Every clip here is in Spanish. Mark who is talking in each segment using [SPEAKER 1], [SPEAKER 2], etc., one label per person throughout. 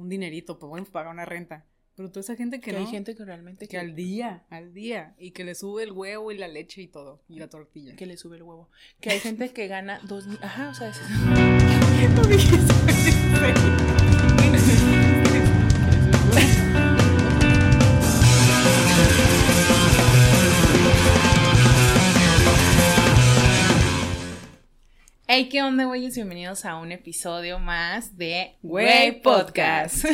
[SPEAKER 1] un dinerito, pues bueno, pagar una renta. Pero toda esa gente que,
[SPEAKER 2] Que
[SPEAKER 1] no,
[SPEAKER 2] hay gente que realmente
[SPEAKER 1] que al día, al día, y que le sube el huevo y la leche y todo, y la tortilla.
[SPEAKER 2] que le sube el huevo. Que hay gente que gana dos mil. Ajá, o sea, es- Hey, ¿qué onda, güeyes? Bienvenidos a un episodio más de
[SPEAKER 1] Güey
[SPEAKER 2] Podcast.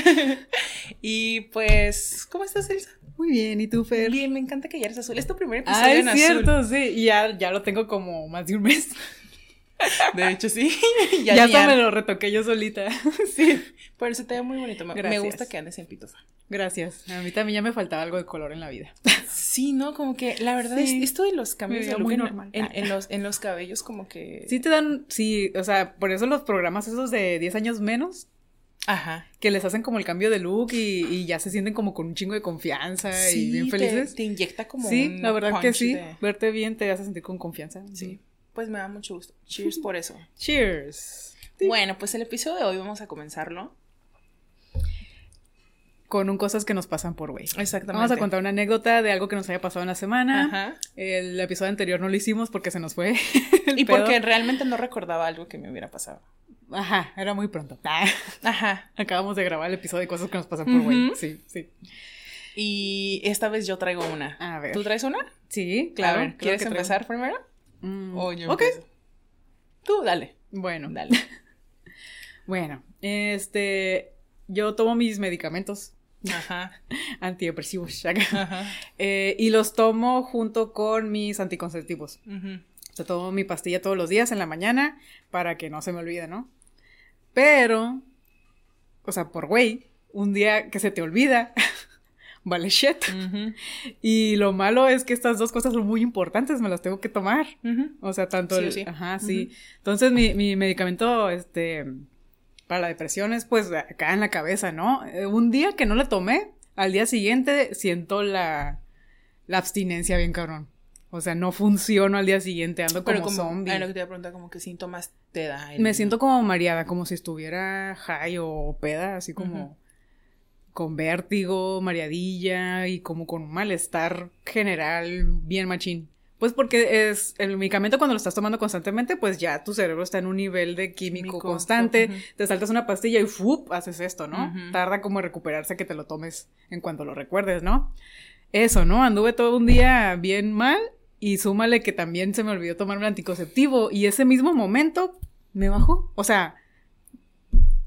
[SPEAKER 2] y pues, ¿cómo estás, Elsa?
[SPEAKER 1] Muy bien, ¿y tú, Fer?
[SPEAKER 2] Bien, me encanta que ya eres azul. Es tu primer episodio
[SPEAKER 1] Ah,
[SPEAKER 2] en
[SPEAKER 1] es
[SPEAKER 2] azul.
[SPEAKER 1] cierto, sí. Y ya, ya lo tengo como más de un mes.
[SPEAKER 2] De hecho, sí.
[SPEAKER 1] Ya,
[SPEAKER 2] ya
[SPEAKER 1] hasta me lo retoqué yo solita.
[SPEAKER 2] Sí, pero se te ve muy bonito. Me, gusta que andes en pitufa.
[SPEAKER 1] Gracias. A mí también ya me faltaba algo de color en la vida.
[SPEAKER 2] Sí, ¿no? Como que la verdad
[SPEAKER 1] Sí.
[SPEAKER 2] es esto de los cambios de
[SPEAKER 1] muy
[SPEAKER 2] en,
[SPEAKER 1] normal.
[SPEAKER 2] en- en los, en los cabellos como que...
[SPEAKER 1] Sí te dan, sí, o sea, por eso los programas esos de 10 años menos,
[SPEAKER 2] Ajá.
[SPEAKER 1] que les hacen como el cambio de look y, y ya se sienten como con un chingo de confianza y bien
[SPEAKER 2] te-
[SPEAKER 1] felices.
[SPEAKER 2] Te, inyecta como
[SPEAKER 1] sí,
[SPEAKER 2] un
[SPEAKER 1] la verdad que sí.
[SPEAKER 2] de-
[SPEAKER 1] Verte bien te hace sentir con confianza.
[SPEAKER 2] Sí. Pues me da mucho gusto. Cheers por eso.
[SPEAKER 1] Cheers.
[SPEAKER 2] Bueno, pues el episodio de hoy vamos a comenzarlo.
[SPEAKER 1] Con un cosas que nos pasan por güey.
[SPEAKER 2] Exactamente.
[SPEAKER 1] Vamos a contar una anécdota de algo que nos haya pasado en la semana.
[SPEAKER 2] Ajá.
[SPEAKER 1] El episodio anterior no lo hicimos porque se nos fue. el
[SPEAKER 2] Y
[SPEAKER 1] pedo.
[SPEAKER 2] porque realmente no recordaba algo que me hubiera pasado.
[SPEAKER 1] Ajá, era muy pronto.
[SPEAKER 2] Ajá.
[SPEAKER 1] Acabamos de grabar el episodio de cosas que nos pasan por güey. Sí, sí.
[SPEAKER 2] Y esta vez yo traigo una.
[SPEAKER 1] A ver.
[SPEAKER 2] ¿Tú traes una?
[SPEAKER 1] Sí, claro.
[SPEAKER 2] a ver,
[SPEAKER 1] creo
[SPEAKER 2] ¿quieres empezar primero?
[SPEAKER 1] Mm,
[SPEAKER 2] O yo
[SPEAKER 1] ok.
[SPEAKER 2] empiezo? Tú, dale.
[SPEAKER 1] Bueno,
[SPEAKER 2] Dale.
[SPEAKER 1] bueno. Este, yo tomo mis medicamentos
[SPEAKER 2] Ajá.
[SPEAKER 1] antidepresivos
[SPEAKER 2] Ajá.
[SPEAKER 1] eh, y los tomo junto con mis anticonceptivos.
[SPEAKER 2] Ujú.
[SPEAKER 1] O sea, tomo mi pastilla todos los días en la mañana para que no se me olvide, ¿no? Pero, o sea, por güey, un día que se te olvida, vale shit. Y lo malo es que estas dos cosas son muy importantes, me las tengo que tomar. O sea, tanto
[SPEAKER 2] Sí
[SPEAKER 1] el-
[SPEAKER 2] sí.
[SPEAKER 1] Ajá, sí. Entonces, mi, mi medicamento, este, para la depresión es, pues, acá en la cabeza, ¿no? Eh, un día que no le tomé, al día siguiente siento la, la abstinencia bien cabrón. O sea, no funciono al día siguiente, ando como,
[SPEAKER 2] como,
[SPEAKER 1] zombie.
[SPEAKER 2] ay, lo que te iba a preguntar, como qué síntomas te da. el-
[SPEAKER 1] Me siento como mareada, como si estuviera high o peda, así como. Con vértigo, mareadilla y como con un malestar general bien machín. Pues porque es el medicamento cuando lo estás tomando constantemente, pues ya tu cerebro está en un nivel de químico,
[SPEAKER 2] Químico,
[SPEAKER 1] constante, te saltas una pastilla y ¡fup! haces esto, ¿no? Tarda como en recuperarse que te lo tomes en cuanto lo recuerdes, ¿no? Eso, ¿no? Anduve todo un día bien mal y súmale que también se me olvidó tomarme el anticonceptivo y ese mismo momento me bajó. O sea,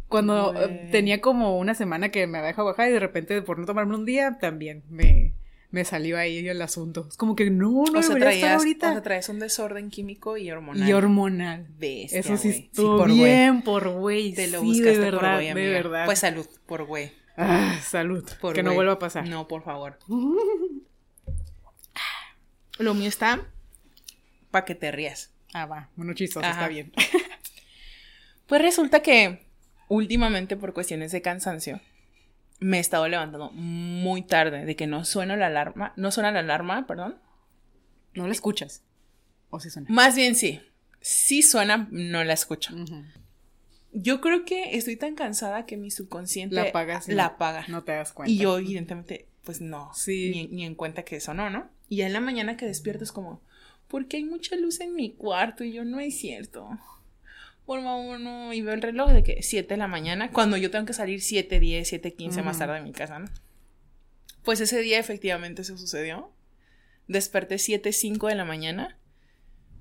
[SPEAKER 1] cuando eh, tenía como una semana que me había dejado bajar y de repente por no tomarme un día también me, me salió ahí el asunto. Es como que no, no
[SPEAKER 2] o sea,
[SPEAKER 1] estar
[SPEAKER 2] traías,
[SPEAKER 1] ahorita.
[SPEAKER 2] o sea, traes un desorden químico y hormonal.
[SPEAKER 1] y hormonal.
[SPEAKER 2] Bestia,
[SPEAKER 1] Eso sí estuvo
[SPEAKER 2] por güey.
[SPEAKER 1] bien por güey.
[SPEAKER 2] Te lo
[SPEAKER 1] sí,
[SPEAKER 2] buscaste
[SPEAKER 1] de verdad,
[SPEAKER 2] por güey,
[SPEAKER 1] de
[SPEAKER 2] amiga.
[SPEAKER 1] verdad.
[SPEAKER 2] Pues salud, por güey.
[SPEAKER 1] Ah, salud.
[SPEAKER 2] Por
[SPEAKER 1] que no vuelva a pasar.
[SPEAKER 2] No, por favor. Lo mío está para que te rías.
[SPEAKER 1] Ah, va. Bueno, chistoso,
[SPEAKER 2] Ajá.
[SPEAKER 1] está bien.
[SPEAKER 2] Pues resulta que últimamente por cuestiones de cansancio me he estado levantando muy tarde de que no suena la alarma, no suena la alarma, perdón.
[SPEAKER 1] No la escuchas. O sí suena.
[SPEAKER 2] Más bien sí. Sí suena, no la escucho. Yo creo que estoy tan cansada que mi subconsciente
[SPEAKER 1] La apagas. y
[SPEAKER 2] la apaga.
[SPEAKER 1] No te das cuenta.
[SPEAKER 2] Y yo, evidentemente, pues no,
[SPEAKER 1] Sí.
[SPEAKER 2] ni, ni en cuenta que eso no, ¿no? Y ya en la mañana que despierto es como, porque hay mucha luz en mi cuarto y yo no es cierto. Por favor, no. Y veo el reloj de que 7 de la mañana, cuando yo tengo que salir 7, 10, 7, 15 más tarde de mi casa, ¿no? Pues ese día efectivamente se sucedió. Desperté 7, 5 de la mañana.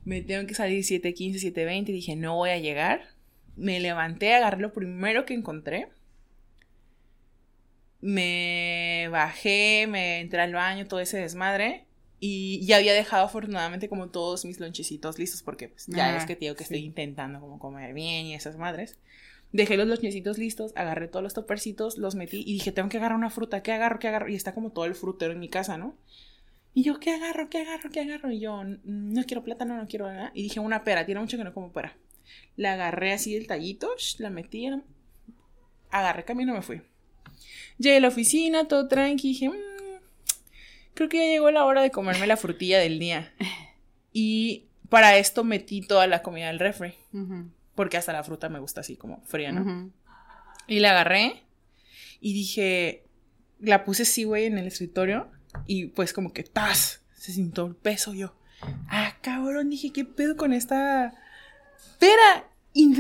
[SPEAKER 2] Me tengo que salir 7, 15, 7, 20. Dije, no voy a llegar. Me levanté, agarré lo primero que encontré. Me bajé, me entré al baño, todo ese desmadre. Y ya había dejado afortunadamente como todos mis lonchecitos listos porque pues, ya
[SPEAKER 1] Ah,
[SPEAKER 2] es que digo que
[SPEAKER 1] sí.
[SPEAKER 2] estoy intentando como comer bien y esas madres. Dejé los lonchecitos listos, agarré todos los topercitos, los metí y dije, tengo que agarrar una fruta, ¿qué agarro? ¿Qué agarro? Y está como todo el frutero en mi casa, ¿no? Y yo, ¿qué agarro? ¿Qué agarro? ¿Qué agarro? Y yo, "Mm, no quiero plátano, no quiero nada. Y dije, una pera, tiene mucho que no como pera. La agarré así del tallito, la metí, era- agarré camino, me fui. Llegué a la oficina, todo tranqui, dije, "Mm, creo que ya llegó la hora de comerme la frutilla del día. Y para esto metí toda la comida del refri, porque hasta la fruta me gusta así como fría, ¿no? Y la agarré Y dije, la puse así, güey, en el escritorio. Y pues como que, ¡tas! Se sintió el peso yo. Ah, cabrón, dije, ¿qué pedo con esta pera? Y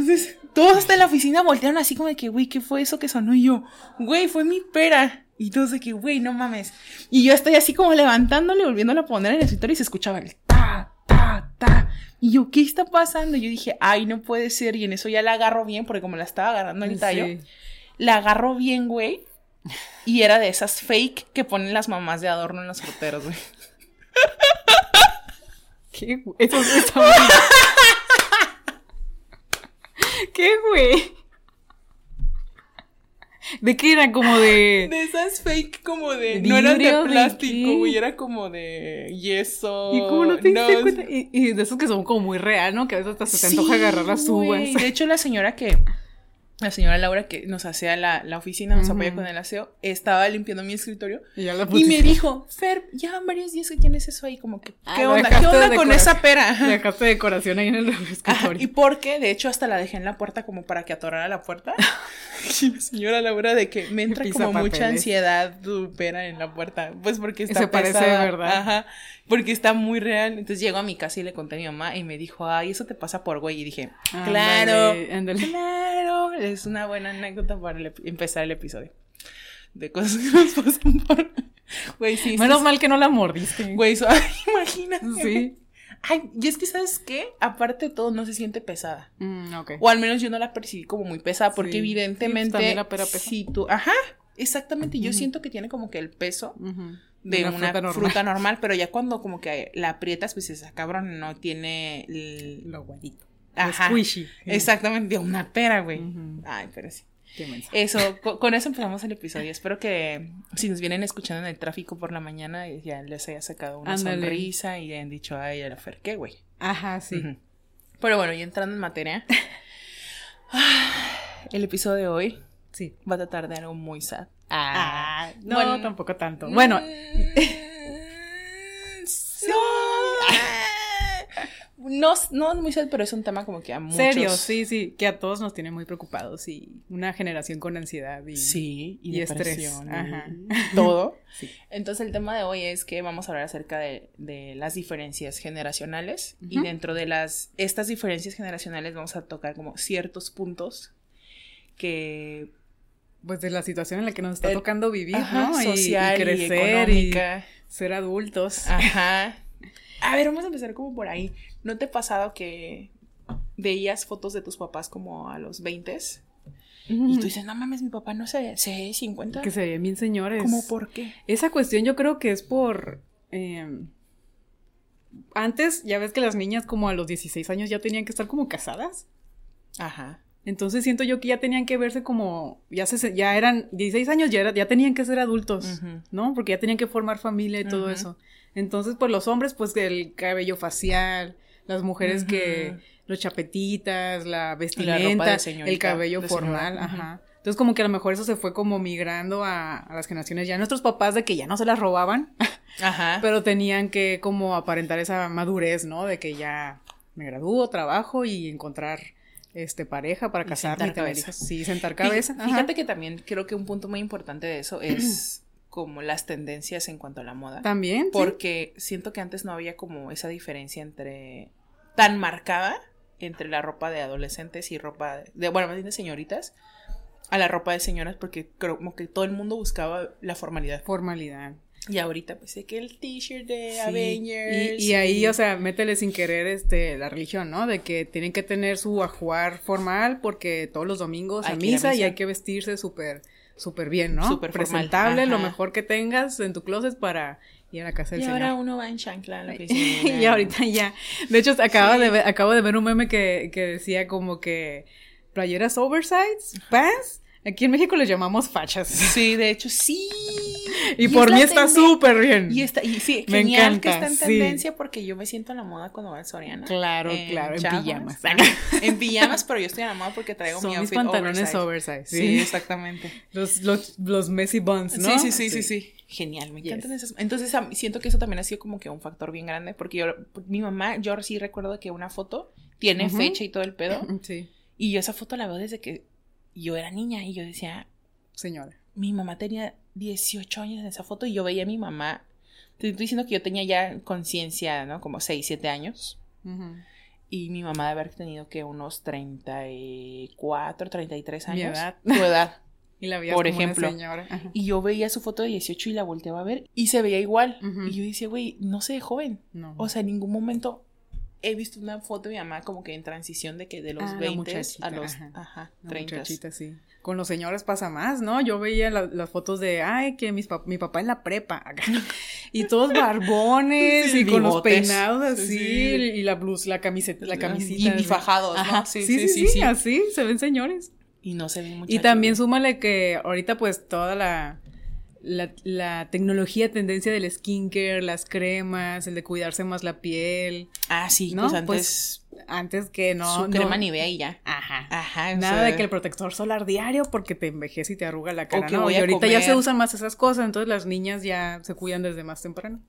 [SPEAKER 2] todos hasta en la oficina voltearon así como de que, güey, ¿qué fue eso que sonó? Y yo, güey, fue mi pera. Y todos de que, güey, no mames. Y yo estoy así como levantándole, volviéndole a poner en el escritorio y se escuchaba el ta, ta, ta. Y yo, ¿qué está pasando? Y yo dije, ay, no puede ser. Y en eso ya la agarro bien, porque como la estaba agarrando el tallo,
[SPEAKER 1] Sí.
[SPEAKER 2] la agarro bien, güey. Y era de esas fake que ponen las mamás de adorno en los fruteros, güey.
[SPEAKER 1] ¿Qué, güey? Eso sí está muy... ¿Qué, güey? ¿De qué eran? Como de...
[SPEAKER 2] De esas fake como de.
[SPEAKER 1] ¿De
[SPEAKER 2] no eran de plástico, güey. Era como de yeso.
[SPEAKER 1] ¿Y cómo no te
[SPEAKER 2] no,
[SPEAKER 1] cuenta? Y, y de esos que son como muy real, ¿no? Que a veces hasta se te antoja agarrar las uvas.
[SPEAKER 2] De hecho, la señora que. La señora Laura que nos hacía la, la oficina, nos apoya con el aseo, estaba limpiando mi escritorio
[SPEAKER 1] Y ya la
[SPEAKER 2] y
[SPEAKER 1] pusiste.
[SPEAKER 2] me dijo, Fer, ya van varios días que tienes eso ahí, como que,
[SPEAKER 1] Ah,
[SPEAKER 2] ¿qué onda? ¿Qué onda con esa pera?
[SPEAKER 1] Dejaste decoración ahí en el escritorio.
[SPEAKER 2] Y porque, de hecho, hasta la dejé en la puerta como para que atorara la puerta. Y la señora Laura de que me entra como mucha ansiedad tu pera en la puerta. Pues porque está
[SPEAKER 1] Se parece de verdad.
[SPEAKER 2] Ajá. Porque está muy real. Entonces llego a mi casa y le conté a mi mamá y me dijo, ay, eso te pasa por güey. Y dije, claro. Claro. Es una buena anécdota para el empezar el episodio. De cosas que nos pasan por. Güey, sí.
[SPEAKER 1] Menos
[SPEAKER 2] sí,
[SPEAKER 1] mal que no la mordiste.
[SPEAKER 2] Güey, so- ay, imagínate.
[SPEAKER 1] Sí.
[SPEAKER 2] Ay, y es que, ¿sabes qué? Aparte de todo, no se siente pesada.
[SPEAKER 1] Mm.
[SPEAKER 2] O al menos yo no la percibí como muy pesada, porque
[SPEAKER 1] Sí. Sí,
[SPEAKER 2] evidentemente.
[SPEAKER 1] pues también la pera pesa.
[SPEAKER 2] Si tú. Ajá, exactamente. Yo siento que tiene como que el peso de una, fruta,
[SPEAKER 1] fruta
[SPEAKER 2] normal.
[SPEAKER 1] normal.
[SPEAKER 2] pero ya cuando como que la aprietas, pues esa cabrón no tiene. el-
[SPEAKER 1] Lo guadito.
[SPEAKER 2] Ajá.
[SPEAKER 1] Squishy.
[SPEAKER 2] Exactamente, de una pera, güey.
[SPEAKER 1] Ujú.
[SPEAKER 2] Ay, pero sí.
[SPEAKER 1] Qué.
[SPEAKER 2] Eso, co- con, eso empezamos el episodio. Espero que si nos vienen escuchando en el tráfico por la mañana, ya les haya sacado una sonrisa y hayan dicho, ay, a la Fer, ¿qué, güey?
[SPEAKER 1] Ajá, sí.
[SPEAKER 2] Pero bueno, y entrando en materia, el episodio de hoy
[SPEAKER 1] Sí.
[SPEAKER 2] va a tratar de algo muy sad.
[SPEAKER 1] Ah, no,
[SPEAKER 2] bueno.
[SPEAKER 1] tampoco tanto. Bueno,
[SPEAKER 2] no, no es muy sad, pero es un tema como que a muchos.
[SPEAKER 1] serio, sí, sí, que a todos nos tiene muy preocupados y una generación con ansiedad y
[SPEAKER 2] Sí, y,
[SPEAKER 1] Y estrés,
[SPEAKER 2] depresión, y
[SPEAKER 1] ajá.
[SPEAKER 2] todo.
[SPEAKER 1] Sí.
[SPEAKER 2] Entonces el tema de hoy es que vamos a hablar acerca de, de las diferencias generacionales y dentro de las estas diferencias generacionales vamos a tocar como ciertos puntos que
[SPEAKER 1] pues de la situación en la que nos está
[SPEAKER 2] El-
[SPEAKER 1] tocando vivir,
[SPEAKER 2] ajá,
[SPEAKER 1] ¿no? Y-
[SPEAKER 2] social
[SPEAKER 1] y,
[SPEAKER 2] y,
[SPEAKER 1] crecer y,
[SPEAKER 2] económica.
[SPEAKER 1] ser adultos.
[SPEAKER 2] Ajá. A ver, vamos a empezar como por ahí. ¿No te ha pasado que veías fotos de tus papás como a los 20 y tú dices, no mames, mi papá no se, se ve 50?
[SPEAKER 1] que se ven bien señores.
[SPEAKER 2] ¿Cómo por qué?
[SPEAKER 1] Esa cuestión yo creo que es por... eh, antes, ya ves que las niñas como a los 16 años ya tenían que estar como casadas.
[SPEAKER 2] Ajá.
[SPEAKER 1] Entonces siento yo que ya tenían que verse como, ya se, ya eran 16 años, ya, era- ya tenían que ser adultos. ¿no? Porque ya tenían que formar familia y todo
[SPEAKER 2] Ujú.
[SPEAKER 1] eso. Entonces, pues los hombres, pues el cabello facial, las mujeres que, los chapetitas, la
[SPEAKER 2] ropa
[SPEAKER 1] vestimenta,
[SPEAKER 2] señorita,
[SPEAKER 1] el cabello
[SPEAKER 2] señora,
[SPEAKER 1] formal, ajá. Entonces como que a lo mejor eso se fue como migrando a, a las generaciones ya nuestros papás de que ya no se las robaban,
[SPEAKER 2] Ajá.
[SPEAKER 1] pero tenían que como aparentar esa madurez, ¿no? De que ya me gradúo, trabajo y encontrar este pareja para
[SPEAKER 2] Y
[SPEAKER 1] casarme y
[SPEAKER 2] sentar
[SPEAKER 1] tener
[SPEAKER 2] cabeza.
[SPEAKER 1] hijos. Sí, sentar cabeza.
[SPEAKER 2] Fíjate que también creo que un punto muy importante de eso es como las tendencias en cuanto a la moda.
[SPEAKER 1] También. sí.
[SPEAKER 2] Porque siento que antes no había como esa diferencia entre tan marcada entre la ropa de adolescentes y ropa de, bueno, más bien de señoritas a la ropa de señoras porque creo como que todo el mundo buscaba la formalidad.
[SPEAKER 1] Formalidad.
[SPEAKER 2] Y ahorita pues sé que el t-shirt de
[SPEAKER 1] Sí.
[SPEAKER 2] Avengers
[SPEAKER 1] Y, y ahí, o sea, métele sin querer este la religión, ¿no? De que tienen que tener su ajuar formal porque todos los domingos
[SPEAKER 2] Hay
[SPEAKER 1] a
[SPEAKER 2] que ir a
[SPEAKER 1] misa y
[SPEAKER 2] misa.
[SPEAKER 1] hay que vestirse súper súper bien, ¿no?
[SPEAKER 2] Súper
[SPEAKER 1] Presentable, lo mejor que tengas en tu closet para ir a la casa del
[SPEAKER 2] y
[SPEAKER 1] Señor.
[SPEAKER 2] ahora uno va en chancla la
[SPEAKER 1] y ahorita ya. De hecho, acabo,
[SPEAKER 2] Sí.
[SPEAKER 1] de ver, acabo de ver un meme que, que decía como que playeras oversize, pants. Aquí en México les llamamos fachas.
[SPEAKER 2] Sí, de hecho sí.
[SPEAKER 1] Y,
[SPEAKER 2] es
[SPEAKER 1] por
[SPEAKER 2] la
[SPEAKER 1] mí está súper bien.
[SPEAKER 2] Y está, y sí,
[SPEAKER 1] Me
[SPEAKER 2] genial que está en
[SPEAKER 1] sí.
[SPEAKER 2] tendencia porque yo me siento en la moda cuando va al Soriana.
[SPEAKER 1] Claro, claro, en pijamas.
[SPEAKER 2] en pijamas, pero yo estoy en la moda porque traigo
[SPEAKER 1] Son
[SPEAKER 2] mi
[SPEAKER 1] mis
[SPEAKER 2] outfit
[SPEAKER 1] pantalones
[SPEAKER 2] oversize. Sí,
[SPEAKER 1] Sí,
[SPEAKER 2] exactamente.
[SPEAKER 1] Los, los, los messy buns, ¿no?
[SPEAKER 2] Sí, sí, sí, sí, sí. Genial, me
[SPEAKER 1] Yes.
[SPEAKER 2] encantan esas. Entonces siento que eso también ha sido como que un factor bien grande porque yo, mi mamá, yo sí recuerdo que una foto tiene fecha y todo el pedo
[SPEAKER 1] Sí,
[SPEAKER 2] y yo esa foto la veo desde que yo era niña y yo decía,
[SPEAKER 1] señora.
[SPEAKER 2] mi mamá tenía 18 años en esa foto y yo veía a mi mamá. Te estoy diciendo que yo tenía ya conciencia, ¿no? Como 6, 7 años. Y mi mamá de haber tenido que unos 34, 33 años. Mi edad. Tu edad. Y la veía por ejemplo. Y yo veía su foto de 18 y la volteaba a ver y se veía igual. Y yo decía, güey, no se ve joven. No. O sea, en ningún momento he visto una foto de mi mamá como que en transición de que de los 20 ah, a los ajá, 30.
[SPEAKER 1] sí. Con los señores pasa más, ¿no? Yo veía las fotos de, ay, que mis mi papá en la prepa, y todos barbones y con los peinados así, y la blusa, la camiseta, la camisita.
[SPEAKER 2] Y, fajados, ¿no?
[SPEAKER 1] Sí sí sí, sí, así se ven señores.
[SPEAKER 2] Y no se ven mucho.
[SPEAKER 1] Y también súmale que ahorita pues toda la la, la, tecnología, tendencia del skincare, las cremas, el de cuidarse más la piel.
[SPEAKER 2] Ah, sí, ¿no? pues antes. Pues,
[SPEAKER 1] antes que no.
[SPEAKER 2] Su crema Nivea y ya.
[SPEAKER 1] Ajá. Ajá. Nada de que el protector solar diario porque te envejece y te arruga la cara. ¿no? y ahorita ya se usan más esas cosas, entonces las niñas ya se cuidan desde más temprano.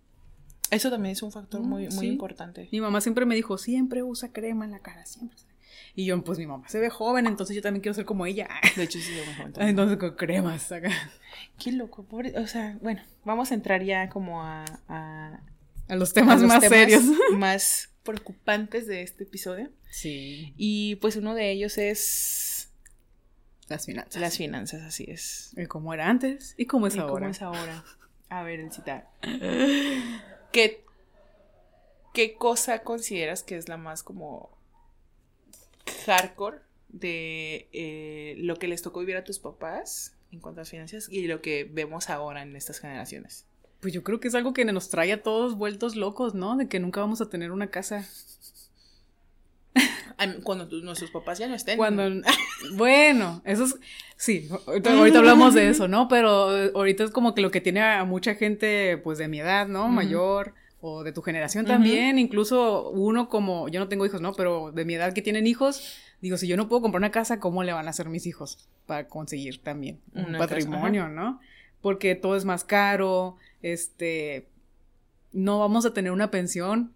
[SPEAKER 2] Eso también es un factor muy, muy importante.
[SPEAKER 1] Mi mamá siempre me dijo, siempre usa crema en la cara, siempre. Y yo, pues mi mamá se ve joven, entonces yo también quiero ser como ella.
[SPEAKER 2] De hecho, sí, muy joven.
[SPEAKER 1] Entonces con cremas acá.
[SPEAKER 2] Qué loco, pobre. O sea, bueno, vamos a entrar ya como a. A,
[SPEAKER 1] a los temas más serios.
[SPEAKER 2] Más preocupantes de este episodio.
[SPEAKER 1] Sí.
[SPEAKER 2] Y pues uno de ellos es.
[SPEAKER 1] Las finanzas.
[SPEAKER 2] Las finanzas, así es.
[SPEAKER 1] Y cómo era antes y cómo es
[SPEAKER 2] y
[SPEAKER 1] ahora.
[SPEAKER 2] cómo es ahora. A ver, el citar. ¿Qué, ¿Qué cosa consideras que es la más como hardcore de eh, lo que les tocó vivir a tus papás en cuanto a las finanzas y lo que vemos ahora en estas generaciones?
[SPEAKER 1] Pues yo creo que es algo que nos trae a todos vueltos locos, ¿no? De que nunca vamos a tener una casa.
[SPEAKER 2] Cuando nuestros papás ya no estén.
[SPEAKER 1] Cuando, bueno, eso es, sí, ahorita, hablamos de eso, ¿no? Pero ahorita es como que lo que tiene a mucha gente, pues de mi edad, ¿no? Mayor, o de tu generación también, incluso uno como, yo no tengo hijos, ¿no? Pero de mi edad que tienen hijos, digo, si yo no puedo comprar una casa, ¿cómo le van a hacer mis hijos para conseguir también un patrimonio, ¿no? Porque todo es más caro, este, no vamos a tener una pensión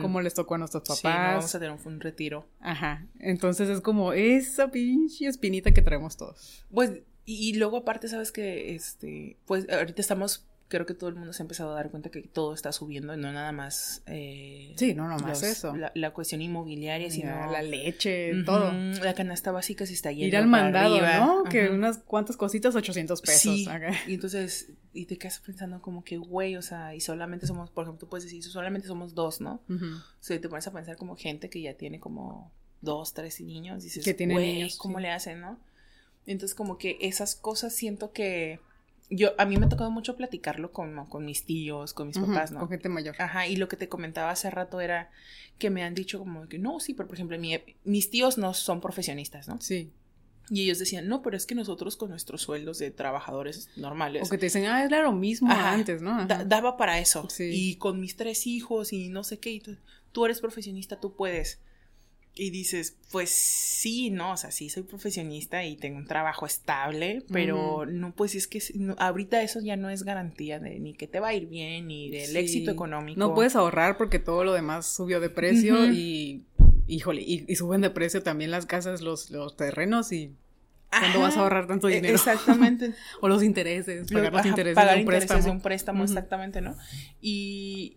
[SPEAKER 1] como les tocó a nuestros papás. Sí, no
[SPEAKER 2] vamos a tener un, retiro.
[SPEAKER 1] Ajá, entonces es como esa pinche espinita que traemos todos.
[SPEAKER 2] Pues, y, y luego aparte, sabes que, este, pues ahorita estamos creo que todo el mundo se ha empezado a dar cuenta que todo está subiendo, no nada más. Eh,
[SPEAKER 1] sí, no nada más eso.
[SPEAKER 2] La, cuestión inmobiliaria, sino.
[SPEAKER 1] la leche, todo.
[SPEAKER 2] La canasta básica se está yendo.
[SPEAKER 1] Ir al mandado, ¿no? Que unas cuantas cositas, 800 pesos.
[SPEAKER 2] Sí. Y entonces, y te quedas pensando como que, güey, o sea, y solamente somos, por ejemplo, tú puedes decir, solamente somos dos, ¿no? O sea, te pones a pensar como gente que ya tiene como dos, tres niños, dices, que tiene niños, ¿cómo le hacen, no? Entonces, como que esas cosas siento que yo, a mí me ha tocado mucho platicarlo con, con mis tíos, con mis papás, ¿no?
[SPEAKER 1] Con gente mayor.
[SPEAKER 2] Ajá, y lo que te comentaba hace rato era que me han dicho como que no, sí, pero por ejemplo, mis tíos no son profesionistas, ¿no?
[SPEAKER 1] Sí.
[SPEAKER 2] Y ellos decían, no, pero es que nosotros con nuestros sueldos de trabajadores normales.
[SPEAKER 1] O que te dicen, ah, era lo mismo antes, ¿no?
[SPEAKER 2] daba para eso. Sí. Y con mis tres hijos y no sé qué, y tú eres profesionista, tú puedes. Y dices, pues sí, ¿no? O sea, sí soy profesionista y tengo un trabajo estable, pero no, pues es que ahorita eso ya no es garantía de ni que te va a ir bien, ni del éxito económico.
[SPEAKER 1] No puedes ahorrar porque todo lo demás subió de precio y, híjole, y, suben de precio también las casas, los, los terrenos y ¿Cuándo vas a ahorrar tanto e, dinero?
[SPEAKER 2] Exactamente.
[SPEAKER 1] o los intereses, pagar los intereses
[SPEAKER 2] de un préstamo. de un préstamo, exactamente, ¿no? Y,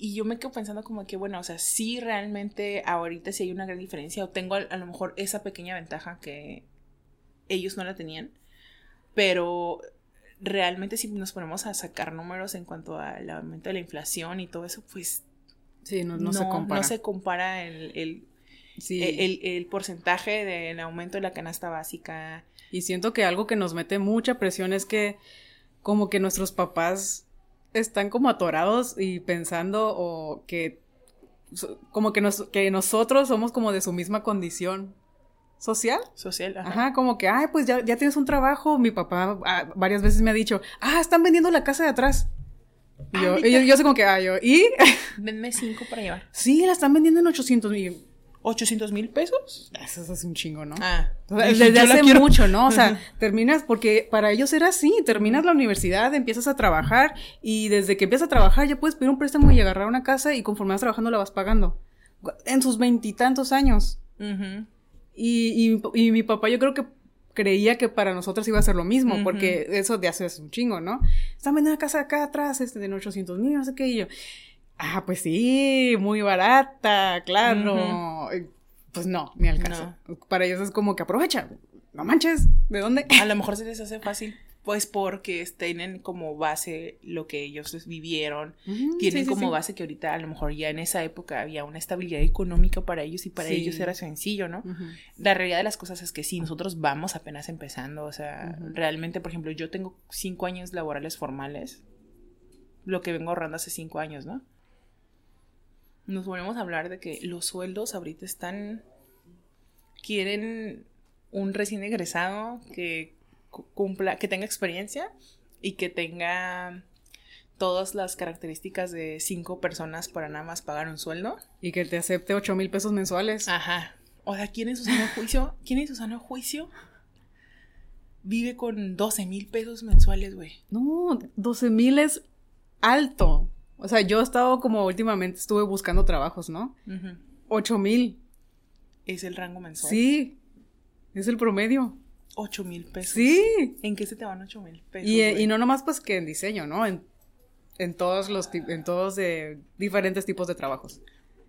[SPEAKER 2] y yo me quedo pensando como que, bueno, o sea, sí realmente ahorita sí hay una gran diferencia o tengo a, lo mejor esa pequeña ventaja que ellos no la tenían, pero realmente si nos ponemos a sacar números en cuanto al aumento de la inflación y todo eso, pues
[SPEAKER 1] sí, no, se compara.
[SPEAKER 2] No se compara el, el, el, el porcentaje del aumento de la canasta básica.
[SPEAKER 1] Y siento que algo que nos mete mucha presión es que como que nuestros papás están como atorados y pensando o que como que, nos, que nosotros somos como de su misma condición social.
[SPEAKER 2] Social,
[SPEAKER 1] ajá. Ajá, como que, ay, pues ya, ya tienes un trabajo. Mi papá ah, varias veces me ha dicho, ah, están vendiendo la casa de atrás. Y yo, y yo, sé como que, ah, yo, ¿y?
[SPEAKER 2] Denme cinco para llevar.
[SPEAKER 1] Sí, la están vendiendo en 800 mil.
[SPEAKER 2] 800 mil pesos.
[SPEAKER 1] Eso es un chingo, ¿no? Ah. desde hace mucho, ¿no? O sea, terminas, porque para ellos era así, terminas la universidad, empiezas a trabajar y desde que empiezas a trabajar ya puedes pedir un préstamo y agarrar una casa y conforme vas trabajando la vas pagando. En sus veintitantos años. y, y, y mi papá yo creo que creía que para nosotros iba a ser lo mismo, porque eso de hace un chingo, ¿no? Están vendiendo una casa acá atrás, este, de 800 mil, no sé qué, y yo, ah, pues sí, muy barata, claro. Pues no, ni al caso. Para ellos es como que aprovecha, no manches, ¿de dónde?
[SPEAKER 2] A lo mejor se les hace fácil. Pues porque tienen como base lo que ellos vivieron, tienen como base que ahorita a lo mejor ya en esa época había una estabilidad económica para ellos y para ellos era sencillo, ¿no? La realidad de las cosas es que sí, nosotros vamos apenas empezando, o sea, realmente, por ejemplo, yo tengo cinco años laborales formales, lo que vengo ahorrando hace cinco años, ¿no? Nos volvemos a hablar de que los sueldos ahorita están, quieren un recién egresado que cumpla, que tenga experiencia y que tenga todas las características de cinco personas para nada más pagar un sueldo.
[SPEAKER 1] Y que te acepte ocho mil pesos mensuales.
[SPEAKER 2] Ajá. O sea, ¿quién en su sano juicio? ¿Quién en su sano juicio vive con 12 mil pesos mensuales, güey?
[SPEAKER 1] No, 12 mil es alto. O sea, yo he estado como últimamente estuve buscando trabajos, ¿no? Ocho mil.
[SPEAKER 2] Es el rango mensual.
[SPEAKER 1] Sí, es el promedio.
[SPEAKER 2] 8 mil pesos.
[SPEAKER 1] Sí.
[SPEAKER 2] ¿En qué se te van 8 mil pesos?
[SPEAKER 1] Y, no nomás pues que en diseño, ¿no? En, todos los en todos de diferentes tipos de trabajos.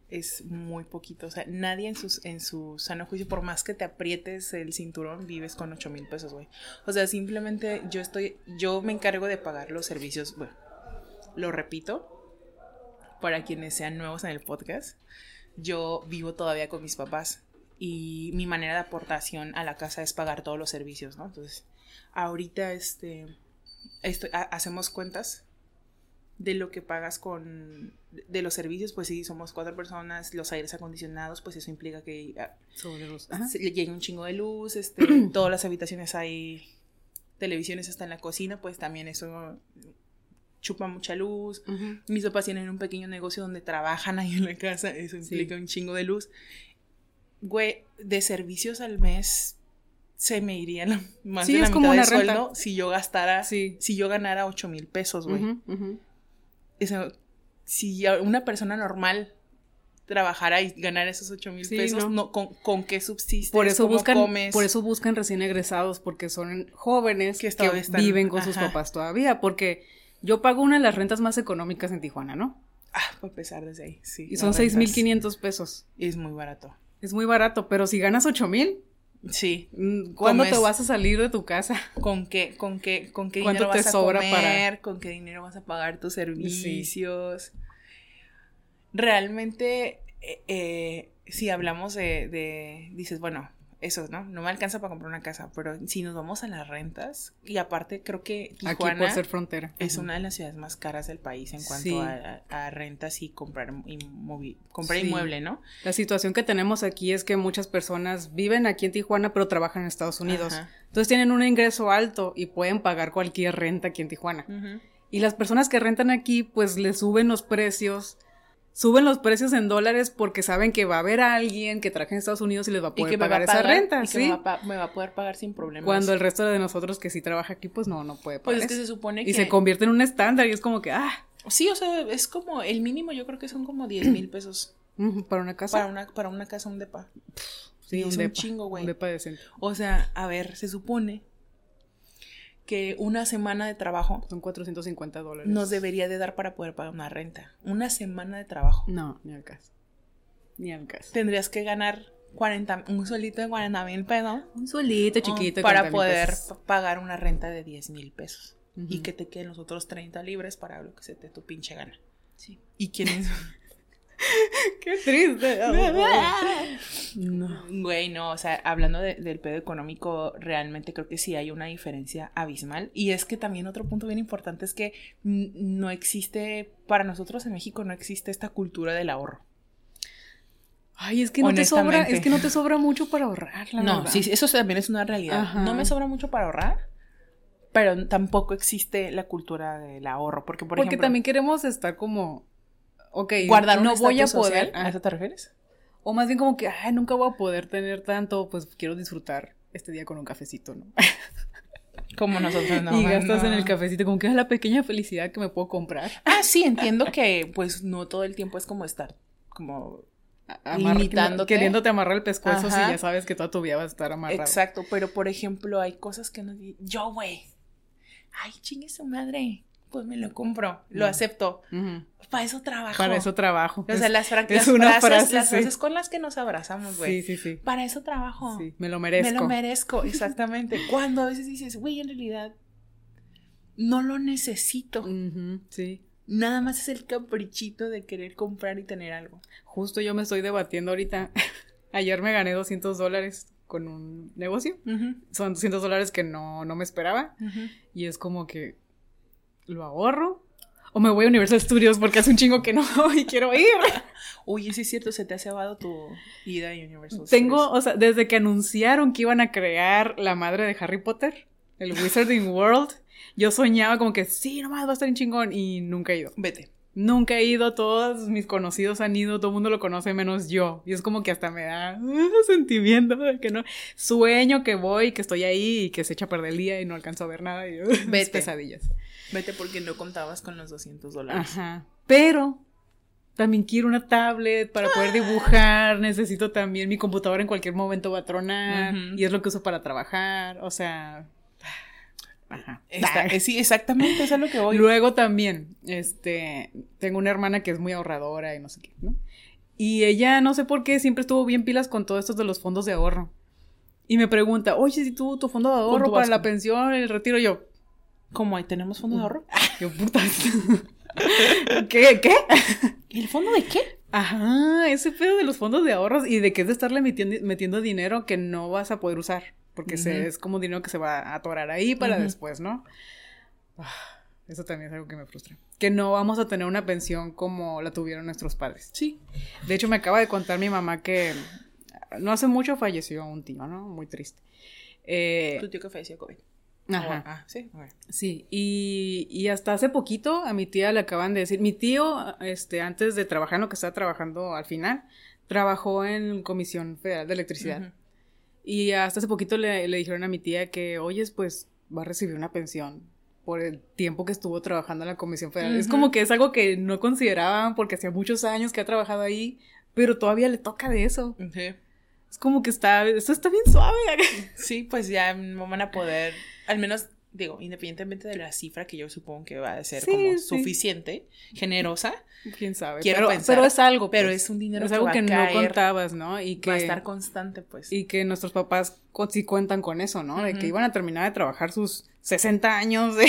[SPEAKER 2] Es muy poquito. O sea, nadie en, sus, en su sano juicio, por más que te aprietes el cinturón, vives con 8 mil pesos, güey. O sea, simplemente yo estoy, yo me encargo de pagar los servicios, bueno, lo repito, para quienes sean nuevos en el podcast, yo vivo todavía con mis papás y mi manera de aportación a la casa es pagar todos los servicios, ¿no? Entonces, ahorita este, hacemos cuentas de lo que pagas con de los servicios, pues sí, somos cuatro personas, los aires acondicionados, pues eso implica que uh, llegue un chingo de luz, este, todas las habitaciones hay televisiones hasta en la cocina, pues también eso chupa mucha luz. Mis papás tienen un pequeño negocio donde trabajan ahí en la casa, eso implica un chingo de luz güey, de servicios al mes se me iría más de la mitad como del sueldo si yo gastara, si yo ganara 8 mil pesos, güey. Eso, si una persona normal trabajara y ganara esos 8 mil pesos, no. ¿con, ¿con, qué subsistes?
[SPEAKER 1] Por eso, buscan, por eso buscan recién egresados, porque son jóvenes que, viven con sus papás todavía, porque yo pago una de las rentas más económicas en Tijuana, ¿no?
[SPEAKER 2] Ah, por empezar desde ahí, sí.
[SPEAKER 1] Y son 6.500 pesos.
[SPEAKER 2] Es muy barato.
[SPEAKER 1] Es muy barato, pero si ganas ocho mil.
[SPEAKER 2] Sí.
[SPEAKER 1] Mm, ¿Cuándo te vas a salir de tu casa?
[SPEAKER 2] ¿Con qué, con qué, con qué dinero vas a sobra comer? ¿Con qué dinero vas a pagar tus servicios? Realmente, eh, eh, si hablamos de, de, dices, bueno, eso, ¿no? No me alcanza para comprar una casa, pero si nos vamos a las rentas, y aparte creo que
[SPEAKER 1] Tijuana Aquí por ser frontera.
[SPEAKER 2] es una de las ciudades más caras del país en cuanto a, rentas y comprar, comprar inmueble, ¿no?
[SPEAKER 1] La situación que tenemos aquí es que muchas personas viven aquí en Tijuana, pero trabajan en Estados Unidos. Entonces tienen un ingreso alto y pueden pagar cualquier renta aquí en Tijuana. Y las personas que rentan aquí, pues le suben los precios suben los precios en dólares porque saben que va a haber alguien que traje en Estados Unidos y les va a poder pagar, esa renta, ¿sí?
[SPEAKER 2] me, va a, poder pagar sin problemas.
[SPEAKER 1] Cuando el resto de nosotros que sí trabaja aquí, pues no, no puede
[SPEAKER 2] pagar. Pues es que se supone que...
[SPEAKER 1] Y se convierte en un estándar y es como que, ah...
[SPEAKER 2] Sí, o sea, es como, el mínimo yo creo que son como 10 mil pesos.
[SPEAKER 1] ¿Para una casa?
[SPEAKER 2] Para una, para una casa, un depa.
[SPEAKER 1] Sí, un, un chingo, güey. Un depa decente.
[SPEAKER 2] O sea, a ver, se supone que una semana de trabajo...
[SPEAKER 1] Son 450 dólares.
[SPEAKER 2] Nos debería de dar para poder pagar una renta. Una semana de trabajo.
[SPEAKER 1] No, ni al caso. Ni al caso.
[SPEAKER 2] Tendrías que ganar 40, un suelito de 40 mil pesos.
[SPEAKER 1] Un suelito chiquito.
[SPEAKER 2] para poder pagar una renta de 10 mil pesos. Y que te queden los otros 30 libres para lo que se te tu pinche gana.
[SPEAKER 1] Sí.
[SPEAKER 2] ¿Y quién es?
[SPEAKER 1] Qué triste.
[SPEAKER 2] no. Güey, no, o sea, hablando del pedo económico, realmente creo que sí hay una diferencia abismal. Y es que también otro punto bien importante es que no existe, para nosotros en México no existe esta cultura del ahorro.
[SPEAKER 1] Ay, es que no te sobra, es que no te sobra mucho para ahorrar, la
[SPEAKER 2] No, sí, eso también es una realidad. No me sobra mucho para ahorrar, pero tampoco existe la cultura del ahorro. Porque, por
[SPEAKER 1] porque también queremos estar como ok,
[SPEAKER 2] guardar no voy a poder. ¿A eso te refieres?
[SPEAKER 1] O más bien como que, ay, nunca voy a poder tener tanto, pues quiero disfrutar este día con un cafecito, ¿no?
[SPEAKER 2] Como nosotros no.
[SPEAKER 1] Y gastas en el cafecito, como que es la pequeña felicidad que me puedo comprar.
[SPEAKER 2] Ah, sí, entiendo que pues no todo el tiempo es como estar como
[SPEAKER 1] amar-
[SPEAKER 2] Limitándote.
[SPEAKER 1] queriéndote amarrar el pescuezo si
[SPEAKER 2] Ajá.
[SPEAKER 1] ya sabes que toda tu vida va a estar amarrado.
[SPEAKER 2] Exacto, pero por ejemplo, hay cosas que no. Yo, güey. Ay, chingue su madre. Pues me lo compro, lo
[SPEAKER 1] Mm.
[SPEAKER 2] acepto. Para eso trabajo.
[SPEAKER 1] Para eso trabajo.
[SPEAKER 2] O sea, las, fra-
[SPEAKER 1] es
[SPEAKER 2] las
[SPEAKER 1] una
[SPEAKER 2] frases,
[SPEAKER 1] frase,
[SPEAKER 2] las
[SPEAKER 1] sí.
[SPEAKER 2] frases con las que nos abrazamos, güey.
[SPEAKER 1] Sí, sí, sí.
[SPEAKER 2] Para eso trabajo.
[SPEAKER 1] Sí, me lo merezco.
[SPEAKER 2] Me lo merezco, exactamente. Cuando a veces dices, güey, en realidad no lo necesito.
[SPEAKER 1] Sí.
[SPEAKER 2] Nada más es el caprichito de querer comprar y tener algo.
[SPEAKER 1] Justo yo me estoy debatiendo ahorita. Ayer me gané 200 dólares con un negocio. Son 200 dólares que no, no me esperaba. Y es como que lo ahorro. O me voy a Universal Studios porque hace un chingo que no y quiero ir.
[SPEAKER 2] Oye, sí es cierto, se te ha cebado tu ida a Universal
[SPEAKER 1] Tengo,
[SPEAKER 2] Studios.
[SPEAKER 1] o sea, desde que anunciaron que iban a crear la madre de Harry Potter, el Wizarding World, yo soñaba como que sí, nomás va a estar en chingón y nunca he ido.
[SPEAKER 2] Vete.
[SPEAKER 1] Nunca he ido, todos mis conocidos han ido, todo el mundo lo conoce menos yo. Y es como que hasta me da uh, sentimiento de que no. Sueño que voy, que estoy ahí y que se echa a perder el día y no alcanzo a ver nada. Y, uh,
[SPEAKER 2] Vete.
[SPEAKER 1] pesadillas.
[SPEAKER 2] Vete porque no contabas con los 200 dólares.
[SPEAKER 1] Ajá. Pero también quiero una tablet para
[SPEAKER 2] Ah.
[SPEAKER 1] poder dibujar. Necesito también mi computadora en cualquier momento va a tronar. Y es lo que uso para trabajar. O sea. Ajá.
[SPEAKER 2] Eh, sí, exactamente, eso es lo que voy.
[SPEAKER 1] Luego también, este, tengo una hermana que es muy ahorradora y no sé qué, ¿no? Y ella, no sé por qué, siempre estuvo bien pilas con todo esto de los fondos de ahorro. Y me pregunta, oye, si tú, tu fondo de ahorro para la pensión, el retiro, yo,
[SPEAKER 2] ¿Cómo ahí tenemos fondo de ahorro?
[SPEAKER 1] yo, putas. ¿Qué? ¿Qué?
[SPEAKER 2] ¿El fondo de qué?
[SPEAKER 1] Ajá, ese pedo de los fondos de ahorros y de que es de estarle metiendo, metiendo dinero que no vas a poder usar. Porque se- es como dinero que se va a atorar ahí para después, ¿no? Ah, Eso también es algo que me frustra. Que no vamos a tener una pensión como la tuvieron nuestros padres.
[SPEAKER 2] Sí.
[SPEAKER 1] De hecho, me acaba de contar mi mamá que no hace mucho falleció un tío, ¿no? Muy triste. Eh,
[SPEAKER 2] Tu tío que falleció COVID.
[SPEAKER 1] Ajá.
[SPEAKER 2] Ah, sí.
[SPEAKER 1] Sí, y, y hasta hace poquito a mi tía le acaban de decir, mi tío, este, antes de trabajar en lo que estaba trabajando al final, trabajó en Comisión Federal de Electricidad. Y hasta hace poquito le, le dijeron a mi tía que, oyes, pues va a recibir una pensión por el tiempo que estuvo trabajando en la Comisión Federal. Es como que es algo que no consideraban porque hacía muchos años que ha trabajado ahí, pero todavía le toca de eso. Es como que está, esto está bien suave.
[SPEAKER 2] Sí, pues ya no van a poder, al menos, digo, independientemente de la cifra que yo supongo que va a ser
[SPEAKER 1] Sí,
[SPEAKER 2] como
[SPEAKER 1] sí.
[SPEAKER 2] suficiente, generosa,
[SPEAKER 1] Quién sabe.
[SPEAKER 2] Quiero
[SPEAKER 1] pero,
[SPEAKER 2] pensar,
[SPEAKER 1] pero es algo.
[SPEAKER 2] pero
[SPEAKER 1] pues.
[SPEAKER 2] es un dinero
[SPEAKER 1] es
[SPEAKER 2] que
[SPEAKER 1] algo
[SPEAKER 2] va
[SPEAKER 1] que
[SPEAKER 2] a
[SPEAKER 1] no contabas, ¿no? Y que,
[SPEAKER 2] va a estar constante, pues.
[SPEAKER 1] y que nuestros papás sí cuentan con eso, ¿no? De que iban a terminar de trabajar sus 60 años de,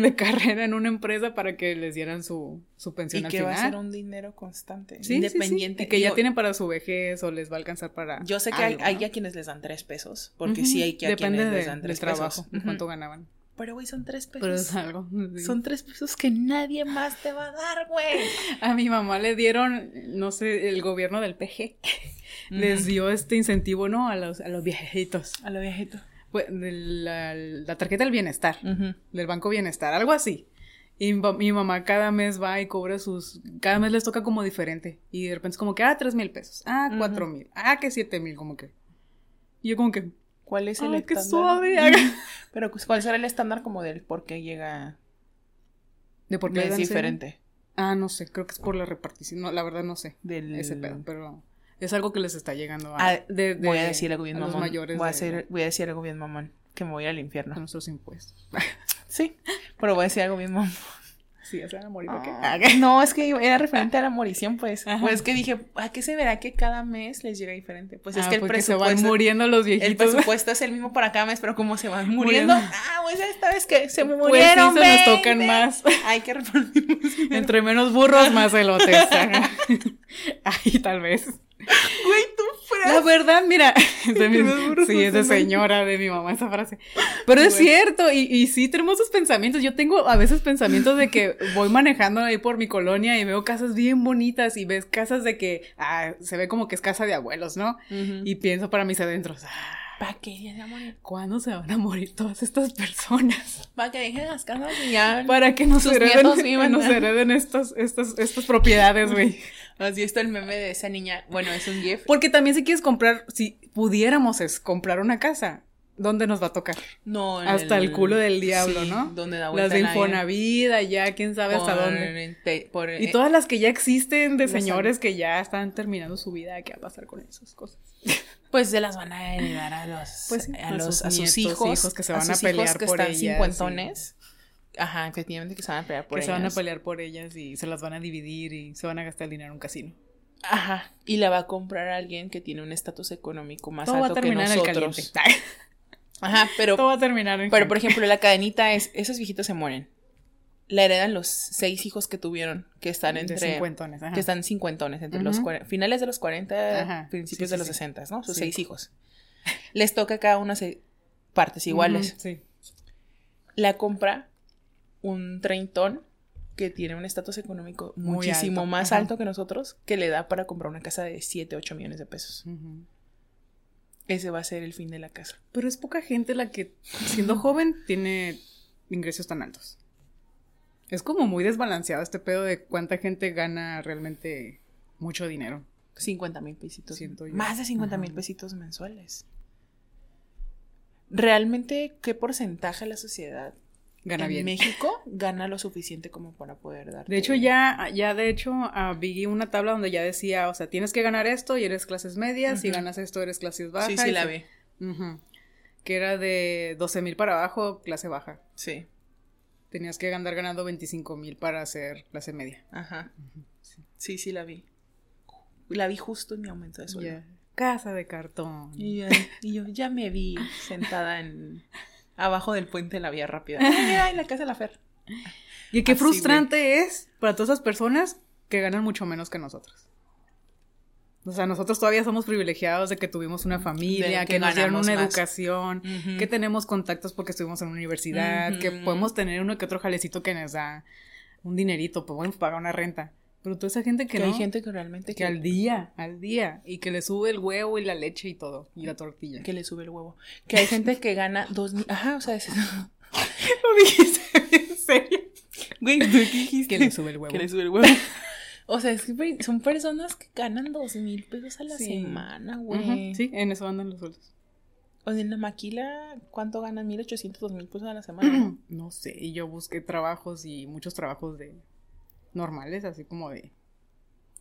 [SPEAKER 1] de carrera en una empresa para que les dieran su, su pensión
[SPEAKER 2] y
[SPEAKER 1] al
[SPEAKER 2] que
[SPEAKER 1] final.
[SPEAKER 2] va a ser un dinero constante,
[SPEAKER 1] Sí, sí, sí.
[SPEAKER 2] independiente.
[SPEAKER 1] Y que ya tienen para su vejez o les va a alcanzar para.
[SPEAKER 2] Yo sé que hay,
[SPEAKER 1] algo,
[SPEAKER 2] hay
[SPEAKER 1] ¿no?
[SPEAKER 2] a quienes les dan tres pesos, porque sí hay que a
[SPEAKER 1] Depende
[SPEAKER 2] quienes
[SPEAKER 1] de-
[SPEAKER 2] les dan tres
[SPEAKER 1] del trabajo,
[SPEAKER 2] pesos.
[SPEAKER 1] cuánto ganaban.
[SPEAKER 2] Pero, güey, son tres pesos.
[SPEAKER 1] Pero es algo. sí.
[SPEAKER 2] Son tres pesos que nadie más te va a dar, güey.
[SPEAKER 1] A mi mamá le dieron, no sé, el gobierno del PG les dio este incentivo, ¿no? A los, a los viejitos.
[SPEAKER 2] A lo viejito.
[SPEAKER 1] De la, la tarjeta del bienestar. Del Banco Bienestar, algo así. Y mi, mamá cada mes va y cobra sus, cada mes les toca como diferente. Y de repente es como que, ah, tres mil pesos, ah, cuatro mil, ah, que siete mil, como que. Y yo como que,
[SPEAKER 2] ¿Cuál es el
[SPEAKER 1] ah, qué
[SPEAKER 2] estándar?
[SPEAKER 1] suave.
[SPEAKER 2] Pero, pues, ¿cuál será el estándar como del por qué llega
[SPEAKER 1] ¿De por qué
[SPEAKER 2] es diferente?
[SPEAKER 1] Ah, no sé, creo que es por la repartición, no, la verdad no sé
[SPEAKER 2] Del...
[SPEAKER 1] ese pedo, pero es algo que les está llegando a,
[SPEAKER 2] Ah,
[SPEAKER 1] de- de-
[SPEAKER 2] voy a decir algo bien
[SPEAKER 1] a los
[SPEAKER 2] mamón.
[SPEAKER 1] mayores
[SPEAKER 2] voy, a hacer- voy a decir algo bien mamón. Que me voy al
[SPEAKER 1] a
[SPEAKER 2] infierno.
[SPEAKER 1] nuestros impuestos.
[SPEAKER 2] Sí, pero voy a decir algo bien mamón.
[SPEAKER 1] Sí, ya se van a morir, ¿por qué?
[SPEAKER 2] Ah, no, es que era referente a la morición, pues.
[SPEAKER 1] Ajá.
[SPEAKER 2] Pues que dije, ¿a qué se verá que cada mes les llega diferente? Pues es
[SPEAKER 1] Ah,
[SPEAKER 2] que el
[SPEAKER 1] porque se
[SPEAKER 2] presupuesto.
[SPEAKER 1] van muriendo los
[SPEAKER 2] el
[SPEAKER 1] viejitos.
[SPEAKER 2] presupuesto es el mismo para cada mes, pero como se van muriendo.
[SPEAKER 1] Muriendo.
[SPEAKER 2] Ah, pues esta vez que se
[SPEAKER 1] Pues sí,
[SPEAKER 2] murieron.
[SPEAKER 1] se nos
[SPEAKER 2] 20.
[SPEAKER 1] tocan más.
[SPEAKER 2] Hay que repartirnos.
[SPEAKER 1] Entre menos burros, más elotes. Ay, tal vez.
[SPEAKER 2] Güey, tú
[SPEAKER 1] La verdad, mira, de mi- sí, es de señora de mi mamá esa frase. Pero es cierto, y, y sí tenemos esos pensamientos. Yo tengo a veces pensamientos de que voy manejando ahí por mi colonia y veo casas bien bonitas y ves casas de que ah, se ve como que es casa de abuelos, ¿no? Y pienso para mis adentros, ah,
[SPEAKER 2] ¿Para qué ya se va a morir?
[SPEAKER 1] ¿cuándo se van a morir todas estas personas?
[SPEAKER 2] Para que dejen las casas y ya.
[SPEAKER 1] Para que nos hereden, nos hereden estas, estas, estas propiedades, güey.
[SPEAKER 2] Así está el meme de esa niña. Bueno, es un GIF.
[SPEAKER 1] Porque también si quieres comprar, si pudiéramos es comprar una casa, ¿dónde nos va a tocar?
[SPEAKER 2] No, en
[SPEAKER 1] Hasta el, culo del diablo,
[SPEAKER 2] sí,
[SPEAKER 1] ¿no?
[SPEAKER 2] Donde da
[SPEAKER 1] Las
[SPEAKER 2] vuelta
[SPEAKER 1] de
[SPEAKER 2] la E.
[SPEAKER 1] Infonavida, ya quién sabe hasta
[SPEAKER 2] Por-
[SPEAKER 1] dónde.
[SPEAKER 2] te- por-
[SPEAKER 1] Y
[SPEAKER 2] eh,
[SPEAKER 1] todas las que ya existen de señores que ya están terminando su vida, ¿qué va a pasar con esas cosas?
[SPEAKER 2] Pues se las van a heredar a los,
[SPEAKER 1] Pues sí,
[SPEAKER 2] a
[SPEAKER 1] a
[SPEAKER 2] los
[SPEAKER 1] sus
[SPEAKER 2] a sus
[SPEAKER 1] nietos,
[SPEAKER 2] hijos,
[SPEAKER 1] hijos que se van a
[SPEAKER 2] sus
[SPEAKER 1] pelear
[SPEAKER 2] hijos que
[SPEAKER 1] por
[SPEAKER 2] están
[SPEAKER 1] ellas,
[SPEAKER 2] cincuentones. Ajá, efectivamente que se van a pelear por
[SPEAKER 1] que se van a
[SPEAKER 2] ellas.
[SPEAKER 1] pelear por ellas y se las van a dividir y se van a gastar el dinero en un casino.
[SPEAKER 2] Ajá, y la va a comprar a alguien que tiene un estatus económico más
[SPEAKER 1] Todo va a
[SPEAKER 2] alto que
[SPEAKER 1] terminar en el
[SPEAKER 2] nosotros.
[SPEAKER 1] caliente.
[SPEAKER 2] Ajá, pero
[SPEAKER 1] Todo va a terminar en
[SPEAKER 2] Pero, por ejemplo, la cadenita es, esos viejitos se mueren. La heredan los seis hijos que tuvieron, que están
[SPEAKER 1] de
[SPEAKER 2] entre...
[SPEAKER 1] cincuentones. ajá.
[SPEAKER 2] Que están cincuentones, entre los finales de los 40,
[SPEAKER 1] Ajá,
[SPEAKER 2] principios
[SPEAKER 1] sí,
[SPEAKER 2] de los
[SPEAKER 1] sí.
[SPEAKER 2] 60, ¿no? Sus seis hijos. Les toca cada una se- partes iguales.
[SPEAKER 1] Sí.
[SPEAKER 2] La compra un treintón que tiene un estatus económico
[SPEAKER 1] Muy
[SPEAKER 2] muchísimo
[SPEAKER 1] alto,
[SPEAKER 2] más
[SPEAKER 1] ajá.
[SPEAKER 2] alto que nosotros, que le da para comprar una casa de 7, 8 millones de pesos. Ese va a ser el fin de la casa.
[SPEAKER 1] Pero es poca gente la que, siendo joven, tiene ingresos tan altos. Es como muy desbalanceado este pedo de cuánta gente gana realmente mucho dinero.
[SPEAKER 2] 50 mil pesitos. Más de 50 mil pesitos mensuales. Realmente, ¿qué porcentaje de la sociedad
[SPEAKER 1] Gana
[SPEAKER 2] en
[SPEAKER 1] bien.
[SPEAKER 2] México gana lo suficiente como para poder dar?
[SPEAKER 1] De hecho, ya, ya de hecho, ah, vi una tabla donde ya decía, o sea, tienes que ganar esto y eres clases medias, si ganas esto eres clases bajas.
[SPEAKER 2] Sí, sí, la.
[SPEAKER 1] Ujú. Que era de 12 mil para abajo, clase baja.
[SPEAKER 2] Sí.
[SPEAKER 1] Tenías que andar ganando 25 mil para ser clase media.
[SPEAKER 2] Ajá. Sí, sí, la vi. La vi justo en mi aumento de sueldo.
[SPEAKER 1] Ya. Casa de cartón.
[SPEAKER 2] Y, yo, y yo ya me vi sentada en abajo del puente de la vía rápida. Ay, mira, en la casa de la Fer.
[SPEAKER 1] Y qué
[SPEAKER 2] Así,
[SPEAKER 1] frustrante es para todas esas personas que ganan mucho menos que nosotros. O sea, nosotros todavía somos privilegiados de que tuvimos una familia, que,
[SPEAKER 2] que
[SPEAKER 1] nos dieron una
[SPEAKER 2] más.
[SPEAKER 1] educación, que tenemos contactos porque estuvimos en una universidad, que podemos tener uno que otro jalecito que nos da un dinerito, podemos pagar una renta. Pero toda esa gente que,
[SPEAKER 2] Que
[SPEAKER 1] no,
[SPEAKER 2] hay gente que realmente
[SPEAKER 1] que al día, al día, y que le sube el huevo y la leche y todo, y la tortilla.
[SPEAKER 2] que le sube el huevo. Que hay gente que gana dos mil. Ajá, o sea, es...
[SPEAKER 1] lo dijiste en serio.
[SPEAKER 2] Güey, ¿tú qué dijiste?
[SPEAKER 1] Que le sube el huevo.
[SPEAKER 2] Que le sube el huevo. O sea, es que son personas que ganan dos mil pesos a la
[SPEAKER 1] Sí.
[SPEAKER 2] semana, güey.
[SPEAKER 1] Sí, en eso andan los sueldos.
[SPEAKER 2] O sea, en la maquila, ¿cuánto ganan? 1800, 2000 pesos a la semana. ¿no?
[SPEAKER 1] No sé, y yo busqué trabajos y muchos trabajos de normales, así como de,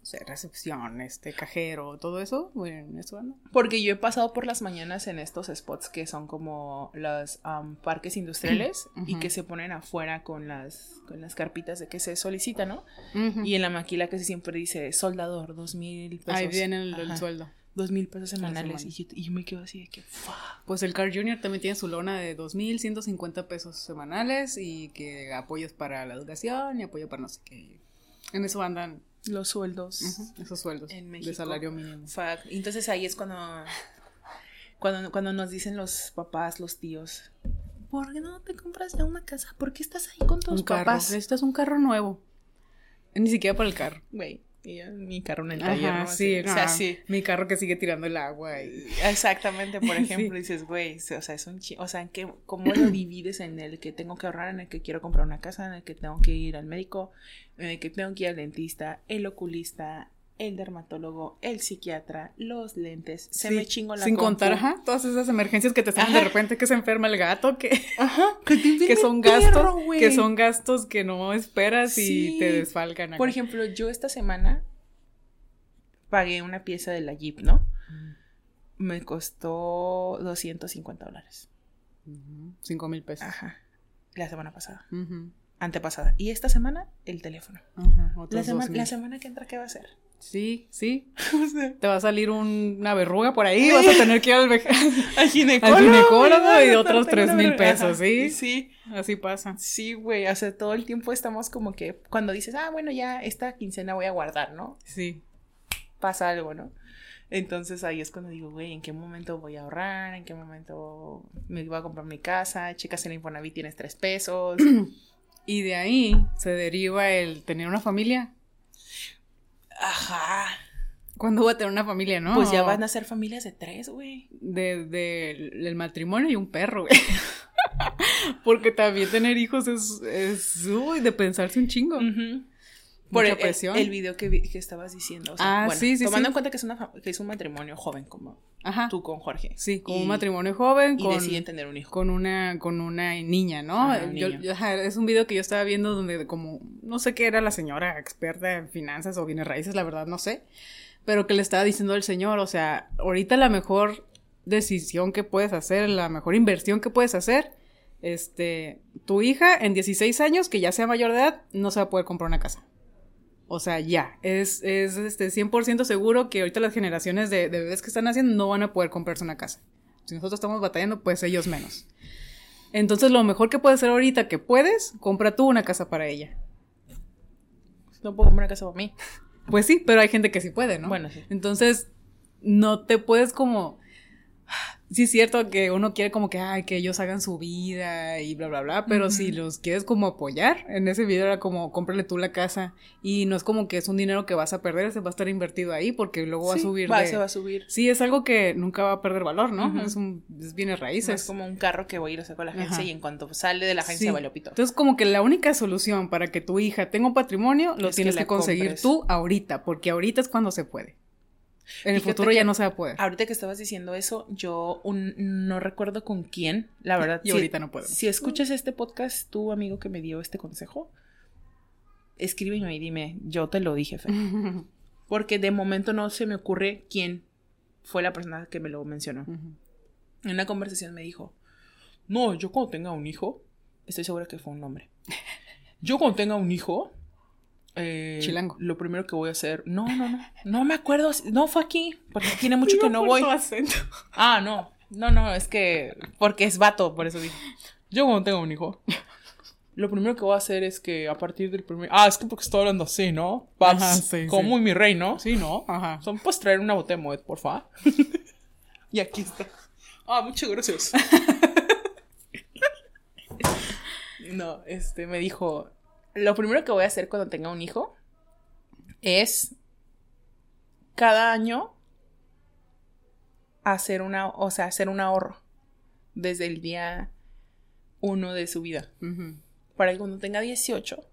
[SPEAKER 1] no sé, recepción, este, cajero, todo eso, bueno, eso ando.
[SPEAKER 2] Porque yo he pasado por las mañanas en estos spots que son como los am, parques industriales y que se ponen afuera con las, con las carpitas de que se solicita, ¿no? Y en la maquila que siempre dice soldador, dos mil pesos.
[SPEAKER 1] Ahí viene el, sueldo.
[SPEAKER 2] Dos mil pesos semanales. Y yo, y yo me quedo así de que.
[SPEAKER 1] Pues el Car Junior también tiene su lona de 2.150 pesos semanales y que apoyos para la educación y apoyo para no sé qué. En eso andan
[SPEAKER 2] Los sueldos.
[SPEAKER 1] esos sueldos
[SPEAKER 2] En
[SPEAKER 1] de
[SPEAKER 2] México.
[SPEAKER 1] salario mínimo.
[SPEAKER 2] Fuck. Entonces ahí es cuando, cuando, cuando nos dicen los papás, los tíos, ¿por qué no te compras ya una casa? ¿Por qué estás ahí con tus
[SPEAKER 1] Un carro,
[SPEAKER 2] papás?
[SPEAKER 1] esto es un carro nuevo. Ni siquiera para el carro.
[SPEAKER 2] Güey, y mi carro en el taller,
[SPEAKER 1] Ajá,
[SPEAKER 2] ¿no?
[SPEAKER 1] sí,
[SPEAKER 2] O sea, sí.
[SPEAKER 1] Mi carro que sigue tirando el agua y...
[SPEAKER 2] Exactamente, por
[SPEAKER 1] Sí.
[SPEAKER 2] ejemplo, dices, güey, o sea, es un chi- o sea, ¿en qué, ¿cómo lo divides en el que tengo que ahorrar, en el que quiero comprar una casa, en el que tengo que ir al médico, en el que tengo que ir al dentista, el oculista, el dermatólogo, el psiquiatra, los lentes, se
[SPEAKER 1] Sí,
[SPEAKER 2] me chingo la
[SPEAKER 1] Sin
[SPEAKER 2] compu.
[SPEAKER 1] contar, ajá, todas esas emergencias que te salen de repente que se enferma el gato, que,
[SPEAKER 2] Ajá, que,
[SPEAKER 1] son gastos,
[SPEAKER 2] perro,
[SPEAKER 1] que son gastos que no esperas
[SPEAKER 2] Sí.
[SPEAKER 1] y te desfalcan. acá.
[SPEAKER 2] Por ejemplo, yo esta semana pagué una pieza de la Jeep, ¿no? Me costó 250 dólares.
[SPEAKER 1] Ujú, Cinco mil pesos.
[SPEAKER 2] Ajá. La semana pasada. Antepasada. Y esta semana, el teléfono. La, sema-
[SPEAKER 1] dos mil.
[SPEAKER 2] la semana que entra, ¿qué va a ser?
[SPEAKER 1] Sí, sí.
[SPEAKER 2] O sea,
[SPEAKER 1] Te va a salir un- una verruga por ahí, vas a tener que ir al,
[SPEAKER 2] ginecólogo.
[SPEAKER 1] Al ginecólogo y otros tres mil pesos, ¿sí?
[SPEAKER 2] Sí,
[SPEAKER 1] Así pasa.
[SPEAKER 2] sí, güey. O sea, todo el tiempo estamos como que cuando dices, ah, bueno, ya esta quincena voy a guardar, ¿no?
[SPEAKER 1] Sí.
[SPEAKER 2] pasa algo, ¿no? Entonces ahí es cuando digo, güey, ¿en qué momento voy a ahorrar? ¿En qué momento me voy a comprar mi casa? Chicas, en el Infonavit tienes tres pesos.
[SPEAKER 1] Y de ahí se deriva el tener una familia.
[SPEAKER 2] Ajá.
[SPEAKER 1] ¿Cuándo voy a tener una familia, no?
[SPEAKER 2] Pues ya van a ser familias de tres, güey.
[SPEAKER 1] de, de- del matrimonio y un perro, güey. Porque también tener hijos es, es uy, de pensarse un chingo.
[SPEAKER 2] Ujú. Por
[SPEAKER 1] mucha
[SPEAKER 2] el,
[SPEAKER 1] presión.
[SPEAKER 2] el video que, vi- que estabas diciendo. O sea,
[SPEAKER 1] Ah,
[SPEAKER 2] bueno,
[SPEAKER 1] sí, sí,
[SPEAKER 2] Tomando
[SPEAKER 1] sí.
[SPEAKER 2] en cuenta que es, una, que es un matrimonio joven como
[SPEAKER 1] Ajá.
[SPEAKER 2] tú con Jorge.
[SPEAKER 1] Sí, como
[SPEAKER 2] Y-
[SPEAKER 1] un matrimonio joven
[SPEAKER 2] Y
[SPEAKER 1] con,
[SPEAKER 2] deciden tener un hijo.
[SPEAKER 1] con una con una niña, ¿no?
[SPEAKER 2] Ajá, un
[SPEAKER 1] Yo-
[SPEAKER 2] niño.
[SPEAKER 1] yo- ajá, es un video que yo estaba viendo donde como no sé qué era la señora experta en finanzas o bienes raíces, la verdad no sé, pero que le estaba diciendo al señor, o sea, ahorita la mejor decisión que puedes hacer, la mejor inversión que puedes hacer, este, tu hija en 16 años que ya sea mayor de edad no se va a poder comprar una casa. O sea, ya, es, es este 100% seguro que ahorita las generaciones de, de bebés que están haciendo no van a poder comprarse una casa. Si nosotros estamos batallando, pues ellos menos. Entonces, lo mejor que puedes hacer ahorita que puedes, compra tú una casa para ella.
[SPEAKER 2] No puedo comprar una casa para mí.
[SPEAKER 1] Pues sí, pero hay gente que sí puede, ¿no?
[SPEAKER 2] Bueno, sí.
[SPEAKER 1] Entonces, no te puedes como... Sí es cierto que uno quiere como que, ay, que ellos hagan su vida y bla, bla, bla, pero si los quieres como apoyar, en ese video era como, cómprale tú la casa y no es como que es un dinero que vas a perder, se va a estar invertido ahí porque luego va a subir
[SPEAKER 2] va-
[SPEAKER 1] de-
[SPEAKER 2] se va a subir.
[SPEAKER 1] Sí, es algo que nunca va a perder valor, ¿no? Es un, es bienes
[SPEAKER 2] No
[SPEAKER 1] raíces.
[SPEAKER 2] es como un carro que voy a ir a sacar a la agencia
[SPEAKER 1] Ajá.
[SPEAKER 2] y en cuanto sale de la agencia
[SPEAKER 1] Sí.
[SPEAKER 2] vale pito.
[SPEAKER 1] Entonces, como que la única solución para que tu hija tenga un patrimonio lo
[SPEAKER 2] Es
[SPEAKER 1] tienes que, conseguir
[SPEAKER 2] compres.
[SPEAKER 1] tú ahorita, porque ahorita es cuando se puede. En el
[SPEAKER 2] Fíjate
[SPEAKER 1] futuro ya no se va a poder.
[SPEAKER 2] Ahorita que estabas diciendo eso, yo un- no recuerdo con quién, la verdad.
[SPEAKER 1] Y
[SPEAKER 2] si-
[SPEAKER 1] ahorita no podemos.
[SPEAKER 2] Si escuchas este podcast, tu amigo que me dio este consejo, escríbeme y dime, yo te lo dije, Fer. Porque de momento no se me ocurre quién fue la persona que me lo mencionó. En una conversación me dijo, no, yo cuando tenga un hijo, estoy segura que fue un hombre. Yo cuando tenga un hijo, eh,
[SPEAKER 1] Chilango.
[SPEAKER 2] lo primero que voy a hacer, no, no, no, no me acuerdo, no fue aquí, porque tiene mucho que no voy.
[SPEAKER 1] tu acento.
[SPEAKER 2] Ah, no, no, no, es que, porque es vato, por eso dije. Yo cuando tenga un hijo, lo primero que voy a hacer es que a partir del primer, ah, es que porque estoy hablando así, ¿no? Paps,
[SPEAKER 1] Ajá, sí,
[SPEAKER 2] como
[SPEAKER 1] sí.
[SPEAKER 2] muy mi rey, ¿no?
[SPEAKER 1] Sí, ¿no? Ajá.
[SPEAKER 2] Son, ¿Puedes traer una botella de Moet, por favor? y aquí está. Ah, muchas gracias. no, este, me dijo, lo primero que voy a hacer cuando tenga un hijo es cada año hacer una, o sea, hacer un ahorro desde el día uno de su vida. Para que cuando tenga 18,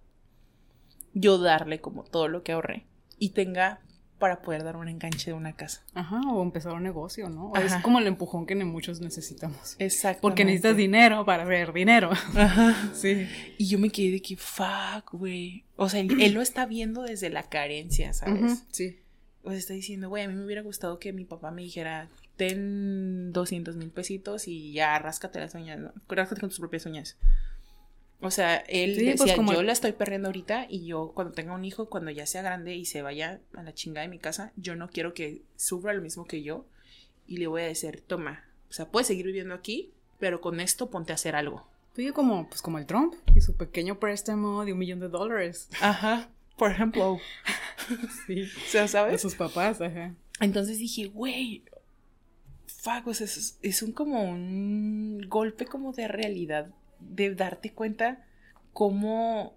[SPEAKER 2] yo darle como todo lo que ahorré y tenga para poder dar un enganche de una casa.
[SPEAKER 1] Ajá, o empezar un negocio, ¿no? O Es como el empujón que muchos necesitamos.
[SPEAKER 2] Exacto.
[SPEAKER 1] Porque necesitas dinero para ver dinero.
[SPEAKER 2] Ajá.
[SPEAKER 1] Sí.
[SPEAKER 2] Y yo me quedé de que, fuck, güey. O sea, él, él lo está viendo desde la carencia, ¿sabes?
[SPEAKER 1] Sí.
[SPEAKER 2] O sea, está diciendo, güey, a mí me hubiera gustado que mi papá me dijera, ten 200 mil pesitos y ya ráscate las uñas, ¿no? Ráscate con tus propias uñas. O sea, él
[SPEAKER 1] Sí, pues
[SPEAKER 2] decía,
[SPEAKER 1] como-
[SPEAKER 2] yo la estoy perdiendo ahorita y yo cuando tenga un hijo, cuando ya sea grande y se vaya a la chingada de mi casa, yo no quiero que sufra lo mismo que yo y le voy a decir, toma, o sea, puedes seguir viviendo aquí, pero con esto ponte a hacer algo.
[SPEAKER 1] Fui como, pues como el Trump y su pequeño préstamo de un millón de dólares.
[SPEAKER 2] Ajá, por ejemplo.
[SPEAKER 1] Sí.
[SPEAKER 2] O sea,
[SPEAKER 1] De
[SPEAKER 2] ¿sabes?
[SPEAKER 1] sus papás, ajá.
[SPEAKER 2] Entonces dije, güey, fuck, o sea, es, es un como un golpe como de realidad, de darte cuenta cómo,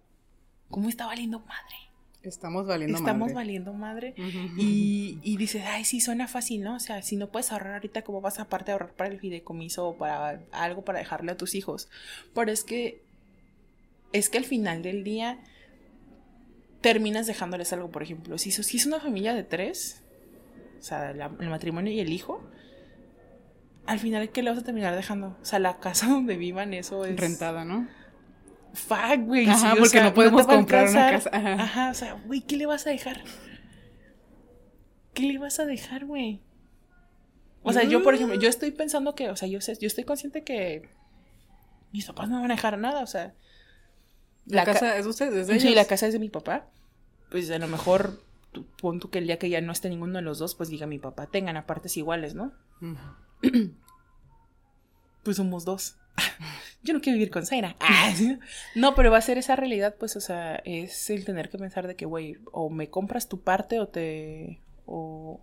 [SPEAKER 2] cómo está valiendo madre.
[SPEAKER 1] Estamos valiendo
[SPEAKER 2] Estamos
[SPEAKER 1] madre.
[SPEAKER 2] valiendo madre. Y, y dices, ay, sí, suena fácil, ¿no? O sea, si no puedes ahorrar ahorita, ¿cómo vas a aparte a ahorrar para el fideicomiso o para algo para dejarle a tus hijos? Pero es que, es que al final del día terminas dejándoles algo, por ejemplo. Si, si es una familia de tres, o sea, la- el matrimonio y el hijo, al final, ¿qué le vas a terminar dejando? O sea, la casa donde vivan, eso es...
[SPEAKER 1] rentada, ¿no?
[SPEAKER 2] Fuck, güey.
[SPEAKER 1] Ajá,
[SPEAKER 2] sí, o
[SPEAKER 1] porque
[SPEAKER 2] sea,
[SPEAKER 1] no podemos comprar una casa, ajá.
[SPEAKER 2] Ajá, o sea, güey, ¿qué le vas a dejar? ¿Qué le vas a dejar, güey? O sea, yo, por ejemplo, yo estoy pensando que, o sea, yo sé, yo estoy consciente que mis papás no van a dejar nada, o sea.
[SPEAKER 1] La,
[SPEAKER 2] ca-
[SPEAKER 1] casa es de ustedes, de
[SPEAKER 2] Sí,
[SPEAKER 1] ellos.
[SPEAKER 2] la casa es de mi papá. Pues a lo mejor, pon tú que el día que ya no esté ninguno de los dos, pues diga mi papá, tengan a partes iguales, ¿no?
[SPEAKER 1] Ujú.
[SPEAKER 2] Pues somos dos. Yo no quiero vivir con Zaira. No, pero va a ser esa realidad, pues, o sea, es el tener que pensar de que, güey, o me compras tu parte o te. o,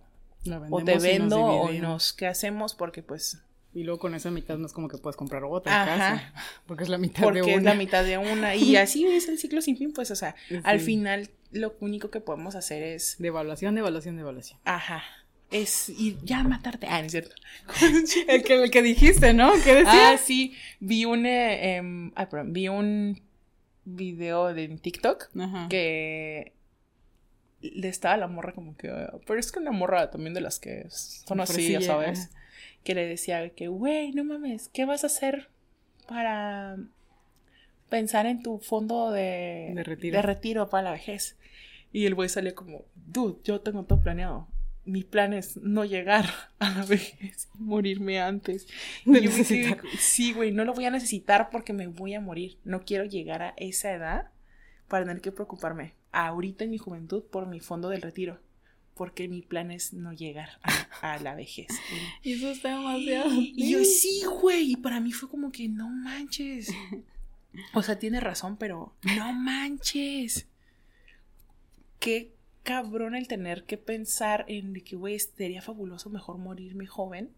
[SPEAKER 2] o te
[SPEAKER 1] y nos
[SPEAKER 2] vendo o nos. ¿Qué hacemos? Porque, pues.
[SPEAKER 1] Y luego con esa mitad no es como que puedes comprar otra
[SPEAKER 2] Ajá.
[SPEAKER 1] casa. Porque es la mitad de
[SPEAKER 2] Porque
[SPEAKER 1] una.
[SPEAKER 2] es la mitad de una. Y así es el ciclo sin fin, pues, o sea, al
[SPEAKER 1] Sí.
[SPEAKER 2] final lo único que podemos hacer es.
[SPEAKER 1] Devaluación, devaluación, devaluación.
[SPEAKER 2] Ajá. Es ir ya a matarte. Ah, no es cierto.
[SPEAKER 1] El que, el que dijiste, ¿no? ¿Qué decía?
[SPEAKER 2] Ah, sí. Vi un. eh, em, perdón, vi un video de TikTok
[SPEAKER 1] Ajá.
[SPEAKER 2] que le estaba la morra como que, "Ah", pero es que una morra también de las que son así, ya sabes,
[SPEAKER 1] ajá.
[SPEAKER 2] que le decía que, güey, no mames, ¿qué vas a hacer para pensar en tu fondo de,
[SPEAKER 1] De retiro.
[SPEAKER 2] de retiro para la vejez? Y el güey salió como, dude, yo tengo todo planeado. Mi plan es no llegar a la vejez y morirme antes. Y
[SPEAKER 1] De
[SPEAKER 2] yo sí, güey, no lo voy a necesitar porque me voy a morir. No quiero llegar a esa edad para tener que preocuparme ahorita en mi juventud por mi fondo del retiro. Porque mi plan es no llegar a, a la vejez.
[SPEAKER 1] Y eso está demasiado.
[SPEAKER 2] Y yo, sí, güey. Y para mí fue como que no manches. O sea, tiene razón, pero no manches. Qué cabrón el tener que pensar en de que, güey, sería fabuloso mejor morirme joven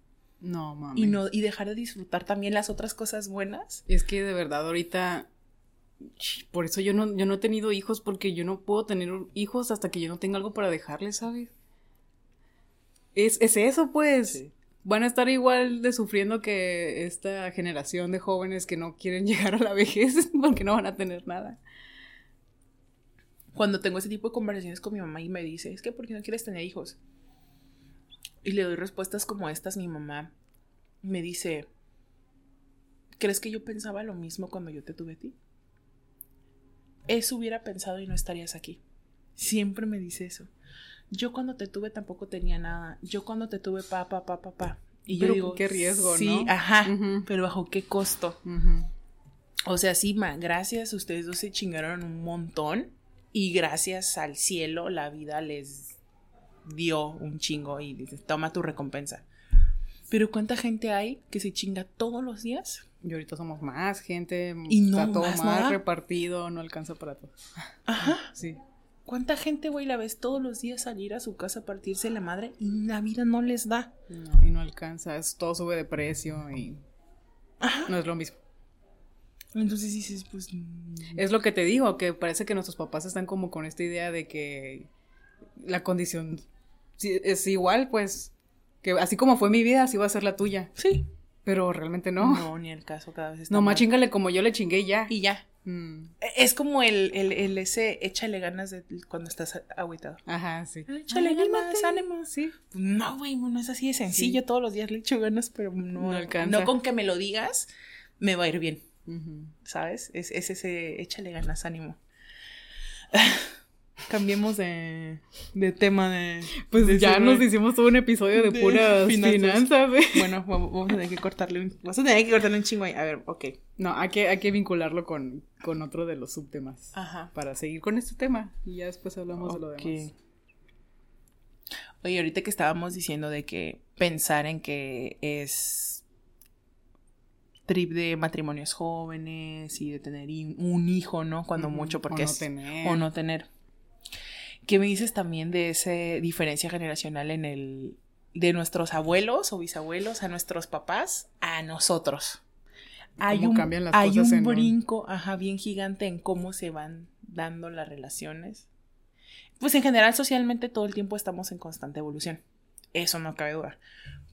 [SPEAKER 1] No, mames.
[SPEAKER 2] y no y dejar de disfrutar también las otras cosas buenas.
[SPEAKER 1] Es que de verdad ahorita por eso yo no yo no he tenido hijos porque yo no puedo tener hijos hasta que yo no tenga algo para dejarles, ¿sabes? Es, es eso, pues. Van a estar igual de sufriendo que esta generación de jóvenes que no quieren llegar a la vejez porque no van a tener nada.
[SPEAKER 2] Cuando tengo ese tipo de conversaciones con mi mamá y me dice, es que ¿por qué no quieres tener hijos? Y le doy respuestas como estas, mi mamá me dice, ¿crees que yo pensaba lo mismo cuando yo te tuve a ti? Eso hubiera pensado y no estarías aquí. Siempre me dice eso. Yo cuando te tuve tampoco tenía nada. Yo cuando te tuve pa, pa, pa, pa, pa. Y yo
[SPEAKER 1] Pero
[SPEAKER 2] digo,
[SPEAKER 1] qué riesgo,
[SPEAKER 2] sí,
[SPEAKER 1] ¿no?
[SPEAKER 2] ajá,
[SPEAKER 1] Ujú.
[SPEAKER 2] pero bajo qué costo. O sea, sí, ma, gracias, ustedes dos se chingaron un montón y gracias al cielo la vida les dio un chingo y dices, toma tu recompensa. Pero ¿cuánta gente hay que se chinga todos los días?
[SPEAKER 1] Y ahorita somos más gente,
[SPEAKER 2] Y no
[SPEAKER 1] está todo
[SPEAKER 2] más
[SPEAKER 1] repartido, no alcanza para todo.
[SPEAKER 2] Ajá.
[SPEAKER 1] Sí.
[SPEAKER 2] ¿Cuánta gente, güey, la ves todos los días salir a su casa a partirse la madre y la vida no les da?
[SPEAKER 1] No, y no alcanza, es- todo sube de precio y
[SPEAKER 2] Ajá.
[SPEAKER 1] no es lo mismo.
[SPEAKER 2] Entonces dices, pues... mm,
[SPEAKER 1] Es lo que te digo, que parece que nuestros papás están como con esta idea de que la condición es igual, pues, que así como fue mi vida, así va a ser la tuya.
[SPEAKER 2] Sí.
[SPEAKER 1] Pero realmente no.
[SPEAKER 2] No, ni el caso cada vez está
[SPEAKER 1] No, más chingale como yo le chingué y ya.
[SPEAKER 2] Y ya.
[SPEAKER 1] Mm,
[SPEAKER 2] Es como el, el, el ese échale ganas de cuando estás agüitado.
[SPEAKER 1] Ajá, sí.
[SPEAKER 2] Échale
[SPEAKER 1] Anímate.
[SPEAKER 2] ganas, ánimo.
[SPEAKER 1] Sí.
[SPEAKER 2] No, güey, no es así de sencillo. Todos los días le echo ganas, pero no,
[SPEAKER 1] No
[SPEAKER 2] con que me lo digas, me va a ir bien, ¿sabes? Es, es ese échale ganas, ánimo. Cambiemos de, de tema de...
[SPEAKER 1] Pues
[SPEAKER 2] de
[SPEAKER 1] ya nos hicimos todo un episodio de,
[SPEAKER 2] de
[SPEAKER 1] puras
[SPEAKER 2] finanzas.
[SPEAKER 1] finanzas. ¿eh?
[SPEAKER 2] Bueno, vamos a tener que cortarle un... Vas a tener que cortarle un chingo ahí. A ver, ok.
[SPEAKER 1] No, hay que, hay que vincularlo con, con otro de los subtemas.
[SPEAKER 2] Ajá.
[SPEAKER 1] Para seguir con este tema. Y ya después hablamos de lo demás.
[SPEAKER 2] Oye, ahorita que estábamos diciendo de que pensar en que es trip de matrimonios jóvenes y de tener un hijo, ¿no? Cuando mucho,
[SPEAKER 1] o
[SPEAKER 2] porque
[SPEAKER 1] no
[SPEAKER 2] es...
[SPEAKER 1] tener.
[SPEAKER 2] O no tener. ¿Qué me dices también de esa diferencia generacional en el... de nuestros abuelos o bisabuelos a nuestros papás a nosotros? Hay
[SPEAKER 1] Cómo
[SPEAKER 2] un,
[SPEAKER 1] cambian las
[SPEAKER 2] hay
[SPEAKER 1] cosas
[SPEAKER 2] un
[SPEAKER 1] en un-
[SPEAKER 2] brinco, ajá, bien gigante en cómo se van dando las relaciones. Pues en general socialmente todo el tiempo estamos en constante evolución. Eso no cabe duda.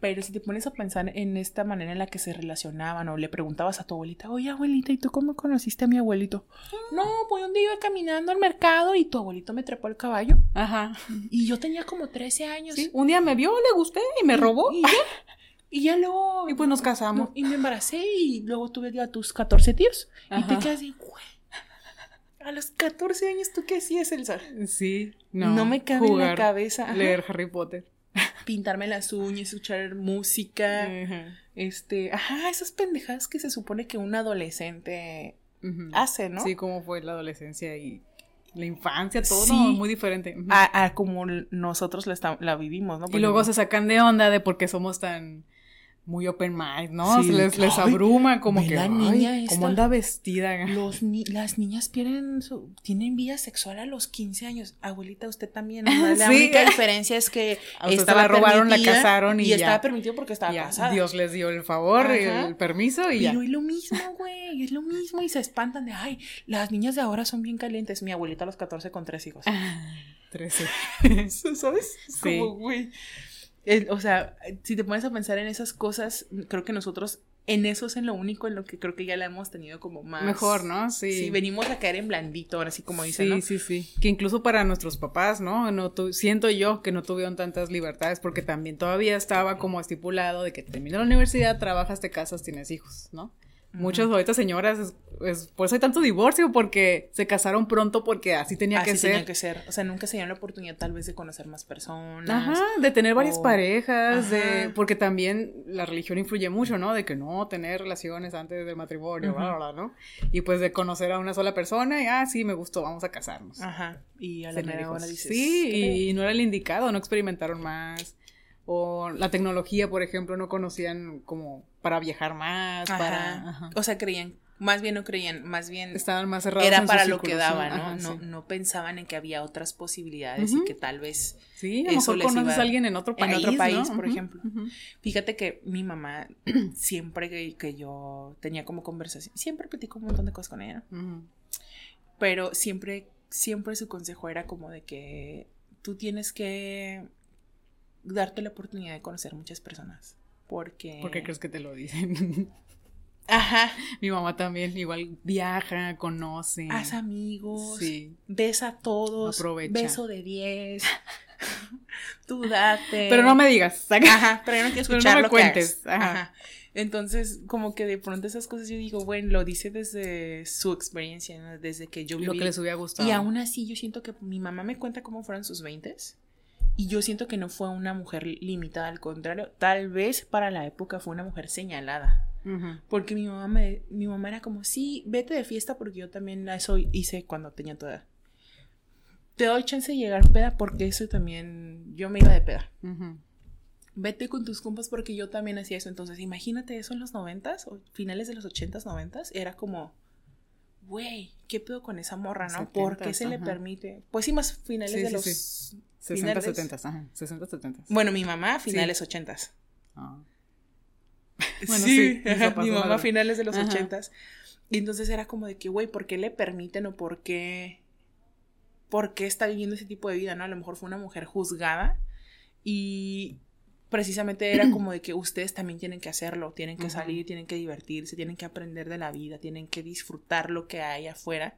[SPEAKER 2] Pero si te pones a pensar en esta manera en la que se relacionaban o le preguntabas a tu abuelita, oye abuelita, ¿y tú cómo conociste a mi abuelito? No, pues un día iba caminando al mercado y tu abuelito me trepó el caballo.
[SPEAKER 1] Ajá.
[SPEAKER 2] Y yo tenía como 13 años.
[SPEAKER 1] Sí, un día me vio, le gusté y me robó.
[SPEAKER 2] Y ya, y ya luego...
[SPEAKER 1] Y pues nos casamos.
[SPEAKER 2] no, y me embaracé y luego tuve ya tus 14 tíos. Y te quedas así, güey. A los 14 años, ¿tú qué hacías, Elsa?
[SPEAKER 1] Sí,
[SPEAKER 2] No,
[SPEAKER 1] no.
[SPEAKER 2] me cabe en la cabeza. ajá.
[SPEAKER 1] Leer Harry Potter.
[SPEAKER 2] Pintarme las uñas, escuchar música. Este, ajá, esas pendejadas que se supone que un adolescente hace, ¿no?
[SPEAKER 1] Sí, cómo fue la adolescencia y la infancia, todo
[SPEAKER 2] Sí.
[SPEAKER 1] muy diferente.
[SPEAKER 2] A, a como nosotros la, vivimos, ¿no?
[SPEAKER 1] y luego se sacan de onda de por qué somos tan muy open mind, ¿no?
[SPEAKER 2] Sí,
[SPEAKER 1] Se les, les
[SPEAKER 2] ay,
[SPEAKER 1] abruma como que,
[SPEAKER 2] la
[SPEAKER 1] ay,
[SPEAKER 2] niña esta".
[SPEAKER 1] cómo anda vestida.
[SPEAKER 2] los ni- las niñas pierden su- tienen vida sexual a los 15 años. Abuelita, usted también. ¿no? La
[SPEAKER 1] Sí.
[SPEAKER 2] única diferencia es que
[SPEAKER 1] A
[SPEAKER 2] estaba
[SPEAKER 1] la robaron, la casaron y ya.
[SPEAKER 2] estaba permitido porque estaba
[SPEAKER 1] Ya,
[SPEAKER 2] casada.
[SPEAKER 1] Dios les dio el favor y
[SPEAKER 2] Ajá.
[SPEAKER 1] el permiso y ya.
[SPEAKER 2] Pero es lo mismo, güey, es lo mismo y se espantan de, ay, las niñas de ahora son bien calientes. Mi abuelita a los 14 con tres hijos.
[SPEAKER 1] Trece.
[SPEAKER 2] ¿Sabes? Es
[SPEAKER 1] Sí.
[SPEAKER 2] como, güey. O sea, si te pones a pensar en esas cosas, creo que nosotros en eso es en lo único en lo que creo que ya la hemos tenido como más.
[SPEAKER 1] Mejor, ¿no? Sí.
[SPEAKER 2] Sí, venimos a caer en blandito, ahora sí como dicen,
[SPEAKER 1] Sí,
[SPEAKER 2] ¿no?
[SPEAKER 1] sí, sí. Que incluso para nuestros papás, ¿no? no tu- siento yo que no tuvieron tantas libertades porque también todavía estaba como estipulado de que termina la universidad, trabajas, te casas, tienes hijos, ¿no? Muchas ahorita señoras, es, es- por eso hay tanto divorcio, porque se casaron pronto porque así tenía
[SPEAKER 2] Así
[SPEAKER 1] que ser.
[SPEAKER 2] tenía que ser. O sea, nunca se dieron la oportunidad tal vez de conocer más personas.
[SPEAKER 1] Ajá, de tener varias
[SPEAKER 2] o-
[SPEAKER 1] parejas, de, porque también la religión influye mucho, ¿no? De que no tener relaciones antes del matrimonio,
[SPEAKER 2] Ujú.
[SPEAKER 1] bla, bla, bla, ¿no? Y pues de conocer a una sola persona y, ah, sí, me gustó, vamos a casarnos.
[SPEAKER 2] Ajá. Y a la hora dices.
[SPEAKER 1] sí, y no era el indicado, no experimentaron más. O la tecnología, por ejemplo, no conocían como para viajar más,
[SPEAKER 2] Ajá.
[SPEAKER 1] para... ajá.
[SPEAKER 2] O sea, creían, más bien no creían, más bien
[SPEAKER 1] Estaban más cerrados
[SPEAKER 2] era
[SPEAKER 1] en
[SPEAKER 2] para lo que
[SPEAKER 1] círculos,
[SPEAKER 2] daba, ¿no?
[SPEAKER 1] Ajá,
[SPEAKER 2] no,
[SPEAKER 1] sí.
[SPEAKER 2] no pensaban en que había otras posibilidades y que tal vez
[SPEAKER 1] Sí, a lo mejor conoces a alguien en otro
[SPEAKER 2] en
[SPEAKER 1] país,
[SPEAKER 2] otro país,
[SPEAKER 1] ¿no?
[SPEAKER 2] por ejemplo. Fíjate que mi mamá, siempre que, que yo tenía como conversación, siempre platico un montón de cosas con ella, pero siempre, siempre su consejo era como de que tú tienes que darte la oportunidad de conocer muchas personas. Porque...
[SPEAKER 1] ¿Por qué crees que te lo dicen?
[SPEAKER 2] Ajá.
[SPEAKER 1] Mi mamá también igual viaja, conoce.
[SPEAKER 2] Haz amigos.
[SPEAKER 1] Sí.
[SPEAKER 2] Besa a todos.
[SPEAKER 1] Aprovecha.
[SPEAKER 2] Beso de 10. Tú date.
[SPEAKER 1] Pero no me digas.
[SPEAKER 2] Ajá, pero yo no quiero
[SPEAKER 1] Pero no
[SPEAKER 2] escuchar
[SPEAKER 1] me
[SPEAKER 2] lo
[SPEAKER 1] cuentes, ajá.
[SPEAKER 2] Ajá. Entonces, como que de pronto esas cosas yo digo, bueno, lo dice desde su experiencia, ¿no? desde que yo
[SPEAKER 1] Lo
[SPEAKER 2] viví.
[SPEAKER 1] que les hubiera gustado.
[SPEAKER 2] Y aún así yo siento que mi mamá me cuenta cómo fueron sus 20 y yo siento que no fue una mujer limitada, al contrario, tal vez para la época fue una mujer señalada. Porque mi mamá me, mi mamá era como, sí, vete de fiesta porque yo también eso hice cuando tenía tu edad. Te doy chance de llegar peda porque eso también, yo me iba de peda. Vete con tus compas porque yo también hacía eso. Entonces, imagínate eso en los noventas o finales de los ochentas, noventas. Era como, güey, ¿qué pedo con esa morra, no? ¿Por qué se le
[SPEAKER 1] ajá.
[SPEAKER 2] permite? Pues sí, más finales
[SPEAKER 1] Sí,
[SPEAKER 2] de
[SPEAKER 1] sí,
[SPEAKER 2] los...
[SPEAKER 1] sí. 60,
[SPEAKER 2] finales.
[SPEAKER 1] 70, ajá. 60, 70.
[SPEAKER 2] Bueno, mi mamá, finales ochentas.
[SPEAKER 1] Ah. Bueno,
[SPEAKER 2] sí, ajá, mi mamá finales de los
[SPEAKER 1] Ajá.
[SPEAKER 2] ochentas. Y entonces era como de que, güey, ¿por qué le permiten o por qué, por qué está viviendo ese tipo de vida, no? A lo mejor fue una mujer juzgada y precisamente era como de que ustedes también tienen que hacerlo, tienen que salir, tienen que divertirse, tienen que aprender de la vida, tienen que disfrutar lo que hay afuera,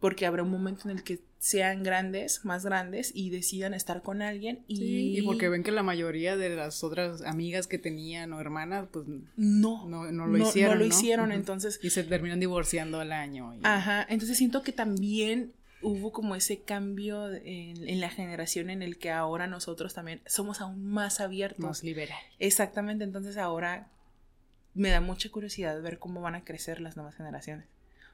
[SPEAKER 2] porque habrá un momento en el que sean grandes, más grandes y decidan estar con alguien y...
[SPEAKER 1] Sí, y porque ven que la mayoría de las otras amigas que tenían o hermanas, pues
[SPEAKER 2] no,
[SPEAKER 1] no, no lo hicieron.
[SPEAKER 2] No lo hicieron, entonces
[SPEAKER 1] Y se terminan divorciando al año. y-
[SPEAKER 2] Ajá, entonces siento que también hubo como ese cambio en, en la generación en el que ahora nosotros también somos aún más abiertos.
[SPEAKER 1] Más liberal.
[SPEAKER 2] Exactamente, entonces ahora me da mucha curiosidad ver cómo van a crecer las nuevas generaciones.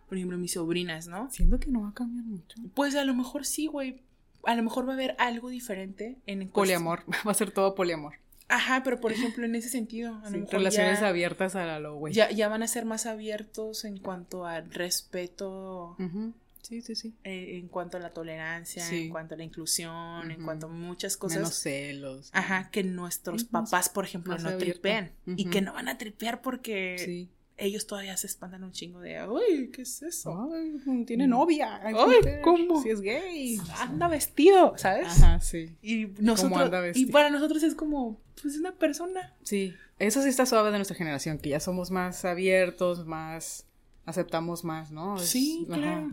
[SPEAKER 2] Por ejemplo, mis sobrinas, ¿no?
[SPEAKER 1] Siento que no va a cambiar mucho.
[SPEAKER 2] Pues a lo mejor sí, güey. A lo mejor va a haber algo diferente en
[SPEAKER 1] Poliamor. Va a ser todo poliamor.
[SPEAKER 2] Ajá, pero por ejemplo en ese sentido, a lo
[SPEAKER 1] Sí,
[SPEAKER 2] mejor
[SPEAKER 1] relaciones
[SPEAKER 2] ya,
[SPEAKER 1] abiertas a lo güey.
[SPEAKER 2] ya, ya van a ser más abiertos en cuanto al respeto
[SPEAKER 1] Ujú. Sí, sí, sí.
[SPEAKER 2] eh, en cuanto a la tolerancia,
[SPEAKER 1] Sí.
[SPEAKER 2] en cuanto a la inclusión, en cuanto a muchas cosas.
[SPEAKER 1] Menos celos.
[SPEAKER 2] Ajá, que nuestros papás, por ejemplo,
[SPEAKER 1] más
[SPEAKER 2] no tripean. Y que no van a tripear porque
[SPEAKER 1] Sí.
[SPEAKER 2] ellos todavía se espantan un chingo de, uy, ¿qué es eso?
[SPEAKER 1] Ay, tiene novia. Ay,
[SPEAKER 2] Ay, ¿cómo?
[SPEAKER 1] Si es gay.
[SPEAKER 2] Anda vestido, ¿sabes?
[SPEAKER 1] Ajá, sí.
[SPEAKER 2] Y nosotros,
[SPEAKER 1] anda
[SPEAKER 2] y para nosotros es como, pues una persona.
[SPEAKER 1] Sí. Eso sí está suave de nuestra generación, que ya somos más abiertos, más. aceptamos más, ¿no? Es-
[SPEAKER 2] Sí,
[SPEAKER 1] ajá.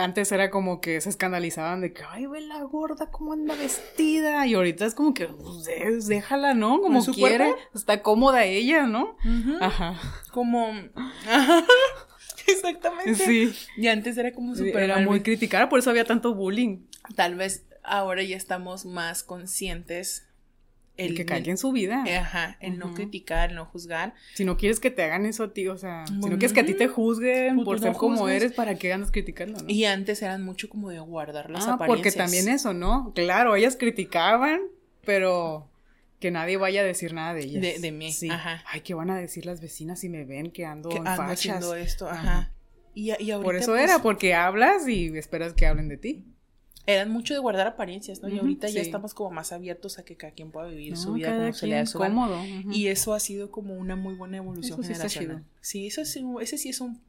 [SPEAKER 1] Antes era como que se escandalizaban de que, ay, ve la gorda, cómo anda vestida. Y ahorita es como que, pues, de- déjala, ¿no? Como
[SPEAKER 2] ¿En su
[SPEAKER 1] quiere.
[SPEAKER 2] cuerpo?
[SPEAKER 1] Está cómoda ella, ¿no? Ajá.
[SPEAKER 2] Como, ajá, exactamente.
[SPEAKER 1] Sí.
[SPEAKER 2] Y antes era como súper
[SPEAKER 1] Era muy criticada, por eso había tanto bullying.
[SPEAKER 2] Tal vez ahora ya estamos más conscientes.
[SPEAKER 1] El que caiga en su vida.
[SPEAKER 2] Ajá, el no criticar, el no juzgar.
[SPEAKER 1] Si no quieres que te hagan eso a ti, o sea, si no quieres que a ti te juzguen
[SPEAKER 2] Pues
[SPEAKER 1] por
[SPEAKER 2] no
[SPEAKER 1] ser como eres, ¿para qué andas criticando, no?
[SPEAKER 2] Y antes eran mucho como de guardar las
[SPEAKER 1] ah,
[SPEAKER 2] apariencias.
[SPEAKER 1] porque también eso, ¿no? Claro, ellas criticaban, pero que nadie vaya a decir nada de ellas.
[SPEAKER 2] De- de mí,
[SPEAKER 1] Sí.
[SPEAKER 2] ajá.
[SPEAKER 1] Ay, ¿qué van a decir las vecinas si me ven que ando
[SPEAKER 2] que
[SPEAKER 1] en
[SPEAKER 2] ando
[SPEAKER 1] fachas?
[SPEAKER 2] haciendo esto, ajá.
[SPEAKER 1] Ajá.
[SPEAKER 2] Y, y ahorita,
[SPEAKER 1] Por eso
[SPEAKER 2] pues,
[SPEAKER 1] era, porque hablas y esperas que hablen de ti.
[SPEAKER 2] Eran mucho de guardar apariencias, ¿no? y ahorita ya estamos como más abiertos a que cada quien pueda vivir
[SPEAKER 1] No,
[SPEAKER 2] su vida como se le da su
[SPEAKER 1] cómodo.
[SPEAKER 2] Y eso ha sido como una muy buena evolución
[SPEAKER 1] Eso
[SPEAKER 2] generacional. Sí, eso sí, ese sí es un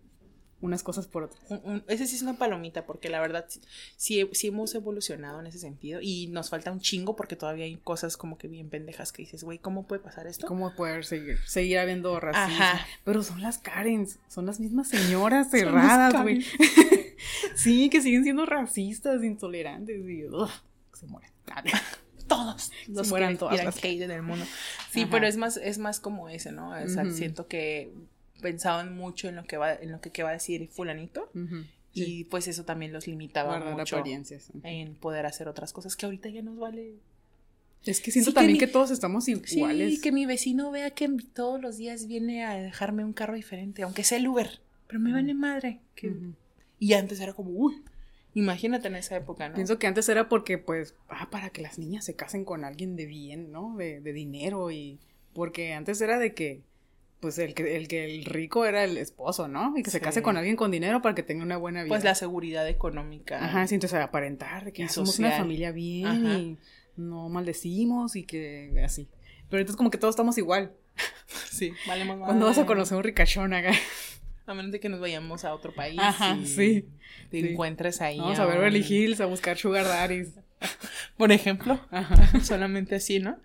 [SPEAKER 1] unas cosas por otras.
[SPEAKER 2] ese sí es una palomita, porque la verdad sí, sí hemos evolucionado en ese sentido y nos falta un chingo porque todavía hay cosas como que bien pendejas que dices, güey, ¿cómo puede pasar esto?
[SPEAKER 1] ¿Cómo poder seguir, seguir habiendo racismo? Pero son las Karens, son las mismas señoras cerradas, güey. sí, que siguen siendo racistas, intolerantes y se mueren.
[SPEAKER 2] Todos los se mueren todas las hate en el mundo. Sí, pero es más, es más como ese, ¿no? O sea, siento que pensaban mucho en lo que va, en lo que, va a decir fulanito. Y pues eso también los limitaba mucho en poder hacer otras cosas que ahorita ya nos vale.
[SPEAKER 1] Es que siento también que, todos estamos iguales.
[SPEAKER 2] Sí, que mi vecino vea que todos los días viene a dejarme un carro diferente, aunque sea el Uber, pero me vale madre. Que... Y antes era como, uy, imagínate en esa época, ¿no?
[SPEAKER 1] Pienso que antes era porque, pues, ah, para que las niñas se casen con alguien de bien, ¿no? De, de dinero y... Porque antes era de que pues el que, el que el rico era el esposo, ¿no? Y que se case con alguien con dinero para que tenga una buena vida.
[SPEAKER 2] Pues la seguridad económica.
[SPEAKER 1] Ajá, sí, entonces aparentar que somos una familia bien y no maldecimos y que así. Pero entonces como que todos estamos igual.
[SPEAKER 2] Sí, valemos
[SPEAKER 1] más. Cuando vas a conocer un ricachón acá.
[SPEAKER 2] A menos de que nos vayamos a otro país.
[SPEAKER 1] Ajá, sí.
[SPEAKER 2] Te encuentres ahí.
[SPEAKER 1] Vamos a, ver Beverly Hills, a buscar Sugar Daddies.
[SPEAKER 2] Por ejemplo. Ajá. Solamente así, ¿no?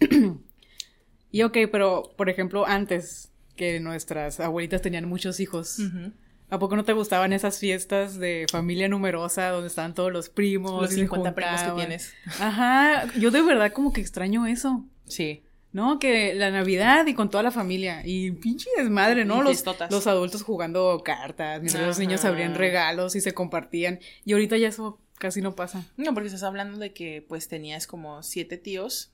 [SPEAKER 1] Y ok, pero por ejemplo, antes que nuestras abuelitas tenían muchos hijos, ¿a poco no te gustaban esas fiestas de familia numerosa donde estaban todos los primos?
[SPEAKER 2] Los 50 primos que tienes.
[SPEAKER 1] Ajá, yo de verdad como que extraño eso.
[SPEAKER 2] Sí.
[SPEAKER 1] ¿No? Que la Navidad y con toda la familia. Y pinche desmadre, ¿no? Los, los, adultos jugando cartas, mientras los niños abrían regalos y se compartían. Y ahorita ya eso casi no pasa.
[SPEAKER 2] No, porque estás hablando de que pues tenías como siete tíos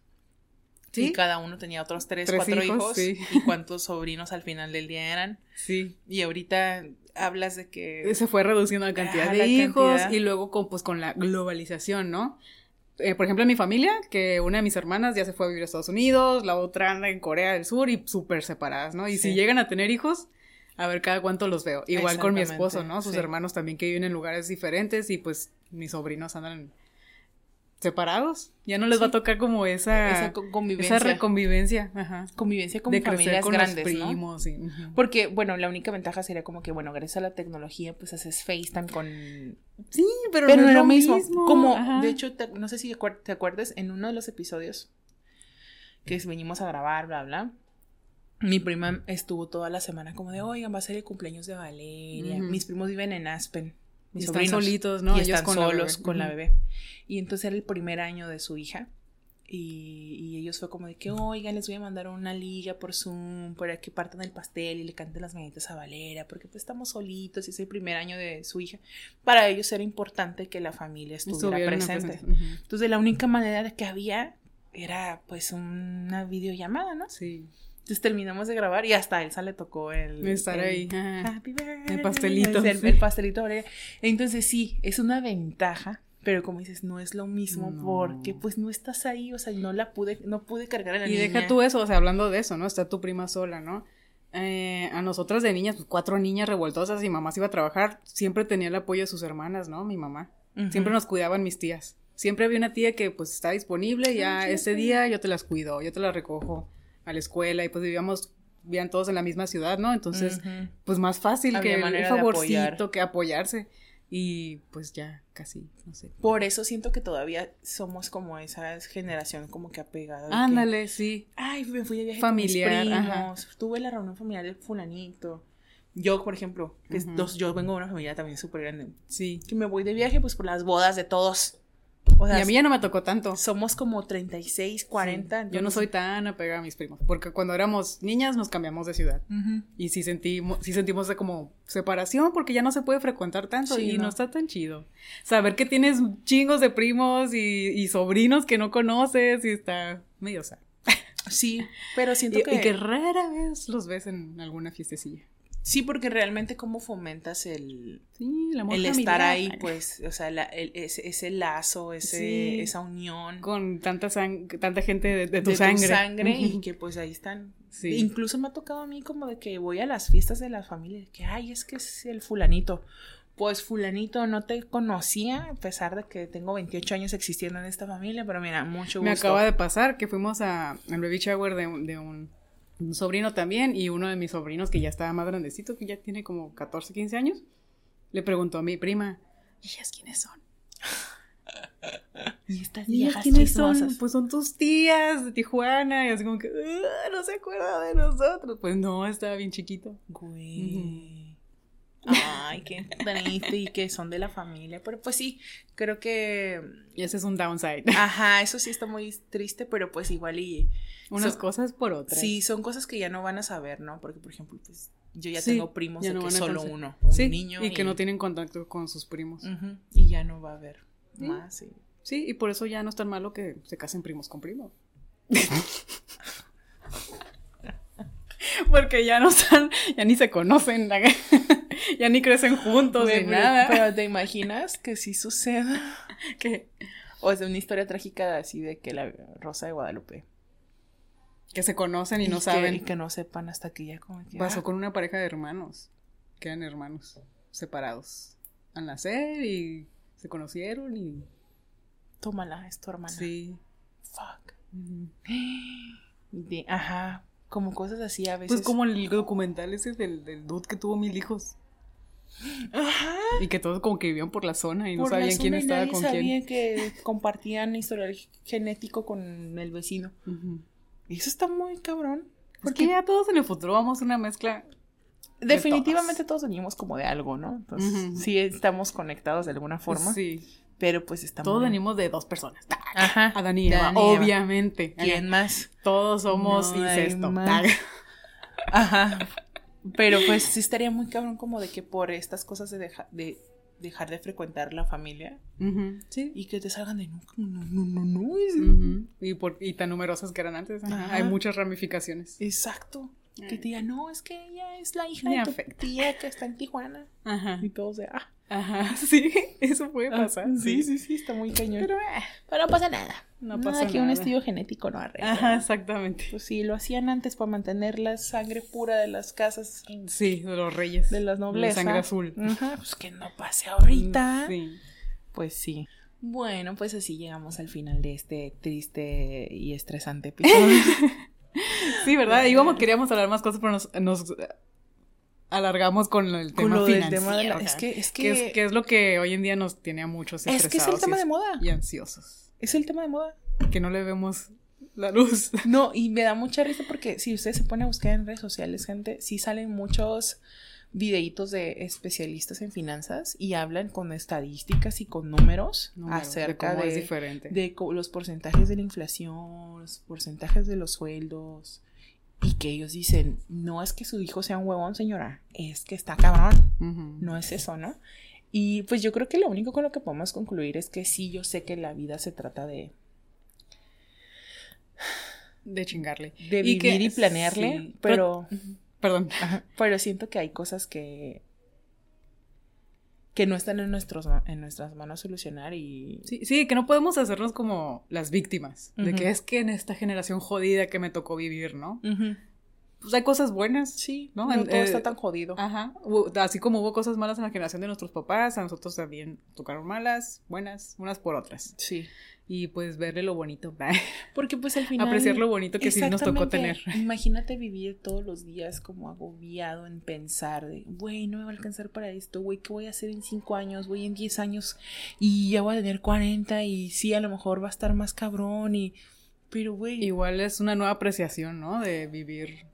[SPEAKER 2] y cada uno tenía otros tres, cuatro hijos. Y cuántos sobrinos al final del día eran.
[SPEAKER 1] Sí.
[SPEAKER 2] Y ahorita hablas de que...
[SPEAKER 1] Se fue reduciendo la cantidad de hijos y luego con, pues, con la globalización, ¿no? Eh, por ejemplo, en mi familia, que una de mis hermanas ya se fue a vivir a Estados Unidos, la otra anda en Corea del Sur y súper separadas, ¿no? Y si llegan a tener hijos, a ver cada cuánto los veo. Igual con mi esposo, ¿no? Sus hermanos también que viven en lugares diferentes y pues mis sobrinos andan separados. Ya no les va a tocar como esa, esa convivencia. Esa reconvivencia. Ajá.
[SPEAKER 2] Convivencia con familias con grandes. primos, Porque, bueno, la única ventaja sería como que, bueno, gracias a la tecnología, pues haces FaceTime con.
[SPEAKER 1] Sí, pero, no, es lo mismo.
[SPEAKER 2] Como, de hecho, no sé si te acuerdas, en uno de los episodios que venimos a grabar, bla, bla. Mi prima estuvo toda la semana como de, oigan, va a ser el cumpleaños de Valeria. Mis primos viven en Aspen
[SPEAKER 1] y están solitos, ¿no?
[SPEAKER 2] Y están solos con la bebé. Y entonces era el primer año de su hija. Y, ellos fue como de que, oigan, les voy a mandar una liga por Zoom para que partan el pastel y le canten las mañanitas a Valera, porque pues estamos solitos y es el primer año de su hija. Para ellos era importante que la familia estuviera presente. Entonces la única manera de que había era pues una videollamada, ¿no?
[SPEAKER 1] Sí.
[SPEAKER 2] Entonces terminamos de grabar y hasta a Elsa le tocó el...
[SPEAKER 1] Estar ahí.
[SPEAKER 2] Happy birthday.
[SPEAKER 1] El pastelito.
[SPEAKER 2] El, pastelito. Entonces sí, es una ventaja, pero como dices, no es lo mismo porque pues no estás ahí, o sea, no la pude, no pude cargar a la
[SPEAKER 1] y
[SPEAKER 2] niña.
[SPEAKER 1] Y deja tú eso, o sea, hablando de eso, ¿no? Está tu prima sola, ¿no? Eh, a nosotras de niñas, pues cuatro niñas revoltosas y mamá se iba a trabajar, siempre tenía el apoyo de sus hermanas, ¿no? Mi mamá. Siempre nos cuidaban mis tías. Siempre había una tía que pues está disponible, ya ese día yo te las cuido, yo te las recojo a la escuela y pues vivíamos vivían todos en la misma ciudad, ¿no? Entonces, pues más fácil que un favorcito que apoyarse. Y pues ya casi, no sé.
[SPEAKER 2] Por eso siento que todavía somos como esa generación como que apegada.
[SPEAKER 1] Ándale, sí.
[SPEAKER 2] Ay, me fui de viaje familiar, con mis primos, tuve la reunión familiar del fulanito. Yo, por ejemplo, que dos, yo vengo de una familia también súper grande.
[SPEAKER 1] Sí.
[SPEAKER 2] Que me voy de viaje pues por las bodas de todos
[SPEAKER 1] y a mí ya no me tocó tanto.
[SPEAKER 2] Somos como 36, 40.
[SPEAKER 1] Yo no soy tan apegada a mis primos, porque cuando éramos niñas nos cambiamos de ciudad. Y sí sentimos, sí sentimos de como separación, porque ya no se puede frecuentar tanto y no. está tan chido. Saber que tienes chingos de primos y, sobrinos que no conoces y está medio sad.
[SPEAKER 2] Sí, pero siento que...
[SPEAKER 1] Y que rara vez los ves en alguna fiestecilla.
[SPEAKER 2] Sí, porque realmente cómo fomentas el,
[SPEAKER 1] sí,
[SPEAKER 2] el estar ahí, pues, o sea, ese, lazo, ese, esa unión.
[SPEAKER 1] Con tanta, tanta gente de, tu sangre.
[SPEAKER 2] Tu sangre y que pues ahí están. Incluso me ha tocado a mí como de que voy a las fiestas de la familia, que, ay, es que es el fulanito. Pues fulanito no te conocía, a pesar de que tengo 28 años existiendo en esta familia, pero mira, mucho gusto.
[SPEAKER 1] Me acaba de pasar que fuimos a, al baby shower de, de un un sobrino también y uno de mis sobrinos que ya estaba más grandecito, que ya tiene como 14, 15 años, le preguntó a mi prima, ¿y ellas quiénes son?
[SPEAKER 2] Y estas
[SPEAKER 1] ¿Y ellas
[SPEAKER 2] viejas
[SPEAKER 1] quiénes son?
[SPEAKER 2] chismosas.
[SPEAKER 1] Pues son tus tías de Tijuana y así como que, "Ah, no se acuerda de nosotros. Pues no, estaba bien chiquito.
[SPEAKER 2] Güey. Ay, qué triste y que son de la familia. Pero pues sí, creo que.
[SPEAKER 1] Ese es un downside.
[SPEAKER 2] Ajá, eso sí está muy triste, pero pues igual y.
[SPEAKER 1] Unas
[SPEAKER 2] son-
[SPEAKER 1] cosas por otras.
[SPEAKER 2] Sí, son cosas que ya no van a saber, ¿no? Porque, por ejemplo, pues yo ya
[SPEAKER 1] Sí,
[SPEAKER 2] tengo primos
[SPEAKER 1] ya
[SPEAKER 2] de
[SPEAKER 1] no
[SPEAKER 2] que solo
[SPEAKER 1] conocer.
[SPEAKER 2] uno, un
[SPEAKER 1] Sí,
[SPEAKER 2] niño.
[SPEAKER 1] y que no tienen contacto con sus primos.
[SPEAKER 2] Ujú, y ya no va a haber
[SPEAKER 1] Sí.
[SPEAKER 2] más.
[SPEAKER 1] Sí, y por eso ya no es tan malo que se casen primos con primos. Porque ya no están, ya ni se conocen, ya ni crecen juntos ni nada.
[SPEAKER 2] Pero te imaginas que sí suceda.
[SPEAKER 1] que,
[SPEAKER 2] O sea, una historia trágica así de que la Rosa de Guadalupe.
[SPEAKER 1] que se conocen y no
[SPEAKER 2] que-
[SPEAKER 1] saben.
[SPEAKER 2] y que no sepan hasta que ya como que.
[SPEAKER 1] Pasó
[SPEAKER 2] ah,
[SPEAKER 1] con una pareja de hermanos, que eran hermanos separados al nacer y se conocieron y
[SPEAKER 2] Tómala, es tu hermana.
[SPEAKER 1] sí.
[SPEAKER 2] Fuck. De- ajá. Como cosas así a veces.
[SPEAKER 1] Pues como el documental ese del, del dude que tuvo mil hijos
[SPEAKER 2] Ajá.
[SPEAKER 1] y que todos como que vivían por la zona y no
[SPEAKER 2] Por
[SPEAKER 1] sabían quién estaba
[SPEAKER 2] nadie
[SPEAKER 1] con
[SPEAKER 2] sabía
[SPEAKER 1] quién.
[SPEAKER 2] que compartían historial genético con el vecino. Y eso está muy cabrón.
[SPEAKER 1] Porque ya todos en el futuro vamos a una mezcla. de
[SPEAKER 2] Definitivamente todos venimos como de algo, ¿no? Entonces, sí estamos conectados de alguna forma.
[SPEAKER 1] Sí.
[SPEAKER 2] Pero pues estamos.
[SPEAKER 1] Todos venimos de dos personas.
[SPEAKER 2] Ajá.
[SPEAKER 1] Adán y Eva,
[SPEAKER 2] Adán y Eva.
[SPEAKER 1] obviamente.
[SPEAKER 2] ¿Quién más?
[SPEAKER 1] Todos somos
[SPEAKER 2] No
[SPEAKER 1] incesto.
[SPEAKER 2] más. Ajá. Pero pues sí estaría muy cabrón como de que por estas cosas de, deja- de dejar de frecuentar la familia
[SPEAKER 1] Ujú, Sí.
[SPEAKER 2] y que te salgan de no, no, no, no, no.
[SPEAKER 1] y, por, y tan numerosas que eran antes. ajá.
[SPEAKER 2] Ajá.
[SPEAKER 1] Hay muchas ramificaciones.
[SPEAKER 2] Exacto. Que te digan, no, es que ella es la hija
[SPEAKER 1] Me
[SPEAKER 2] de tu
[SPEAKER 1] afecta.
[SPEAKER 2] tía que está en Tijuana.
[SPEAKER 1] Ajá.
[SPEAKER 2] Y todos de, ah.
[SPEAKER 1] Ajá. Sí, eso puede pasar.
[SPEAKER 2] Sí, sí, sí, está muy cañón.
[SPEAKER 1] Pero,
[SPEAKER 2] Pero,
[SPEAKER 1] eh,
[SPEAKER 2] no pasa nada.
[SPEAKER 1] No
[SPEAKER 2] Nada
[SPEAKER 1] pasa
[SPEAKER 2] que un
[SPEAKER 1] nada.
[SPEAKER 2] estudio genético no arregla.
[SPEAKER 1] Ajá, exactamente.
[SPEAKER 2] Pues sí, lo hacían antes para mantener la sangre pura de las casas
[SPEAKER 1] Sí, de los reyes.
[SPEAKER 2] de las
[SPEAKER 1] La
[SPEAKER 2] noblezas.
[SPEAKER 1] sangre azul.
[SPEAKER 2] Ajá, pues que no pase ahorita.
[SPEAKER 1] Sí.
[SPEAKER 2] Pues sí. Bueno, pues así llegamos al final de este triste y estresante episodio.
[SPEAKER 1] Sí, ¿verdad? Íbamos, queríamos hablar más cosas, pero nos, nos alargamos con el
[SPEAKER 2] Con
[SPEAKER 1] tema
[SPEAKER 2] del
[SPEAKER 1] financiero.
[SPEAKER 2] tema de la- es que- es
[SPEAKER 1] que es,
[SPEAKER 2] que-
[SPEAKER 1] es lo que hoy en día nos tiene a muchos
[SPEAKER 2] Es que es el
[SPEAKER 1] estresados
[SPEAKER 2] tema de moda.
[SPEAKER 1] y ansiosos.
[SPEAKER 2] es el tema de moda.
[SPEAKER 1] Que no le vemos la luz.
[SPEAKER 2] No, y me da mucha risa porque si ustedes se ponen a buscar en redes sociales, gente, sí salen muchos videitos de especialistas en finanzas y hablan con estadísticas y con números
[SPEAKER 1] Número,
[SPEAKER 2] acerca
[SPEAKER 1] cómo
[SPEAKER 2] de,
[SPEAKER 1] es diferente.
[SPEAKER 2] de co- los porcentajes de la inflación, los porcentajes de los sueldos. Y que ellos dicen, no es que su hijo sea un huevón, señora, es que está cabrón. No es eso, ¿no? Y pues yo creo que lo único con lo que podemos concluir es que sí, yo sé que la vida se trata de,
[SPEAKER 1] De chingarle.
[SPEAKER 2] de
[SPEAKER 1] Y
[SPEAKER 2] vivir
[SPEAKER 1] que-
[SPEAKER 2] y planearle,
[SPEAKER 1] sí,
[SPEAKER 2] pero,
[SPEAKER 1] Perdón.
[SPEAKER 2] ajá, pero siento que hay cosas que que no están en nuestros en nuestras manos solucionar y
[SPEAKER 1] Sí, sí, que no podemos hacernos como las víctimas. De que es que en esta generación jodida que me tocó vivir, ¿no? Pues hay cosas buenas.
[SPEAKER 2] sí,
[SPEAKER 1] ¿No?
[SPEAKER 2] no,
[SPEAKER 1] En-
[SPEAKER 2] todo
[SPEAKER 1] eh,
[SPEAKER 2] está tan jodido.
[SPEAKER 1] Ajá. Así como hubo cosas malas en la generación de nuestros papás, a nosotros también tocaron malas, buenas, unas por otras.
[SPEAKER 2] Sí.
[SPEAKER 1] Y pues verle lo bonito,
[SPEAKER 2] Porque pues al final
[SPEAKER 1] apreciar lo bonito que sí nos tocó tener.
[SPEAKER 2] Imagínate vivir todos los días como agobiado en pensar de, güey, no me va a alcanzar para esto, güey, ¿qué voy a hacer en cinco años, güey, en 10 años? Y ya voy a tener 40 y sí, a lo mejor va a estar más cabrón y... Pero, güey,
[SPEAKER 1] Igual es una nueva apreciación, ¿no? De vivir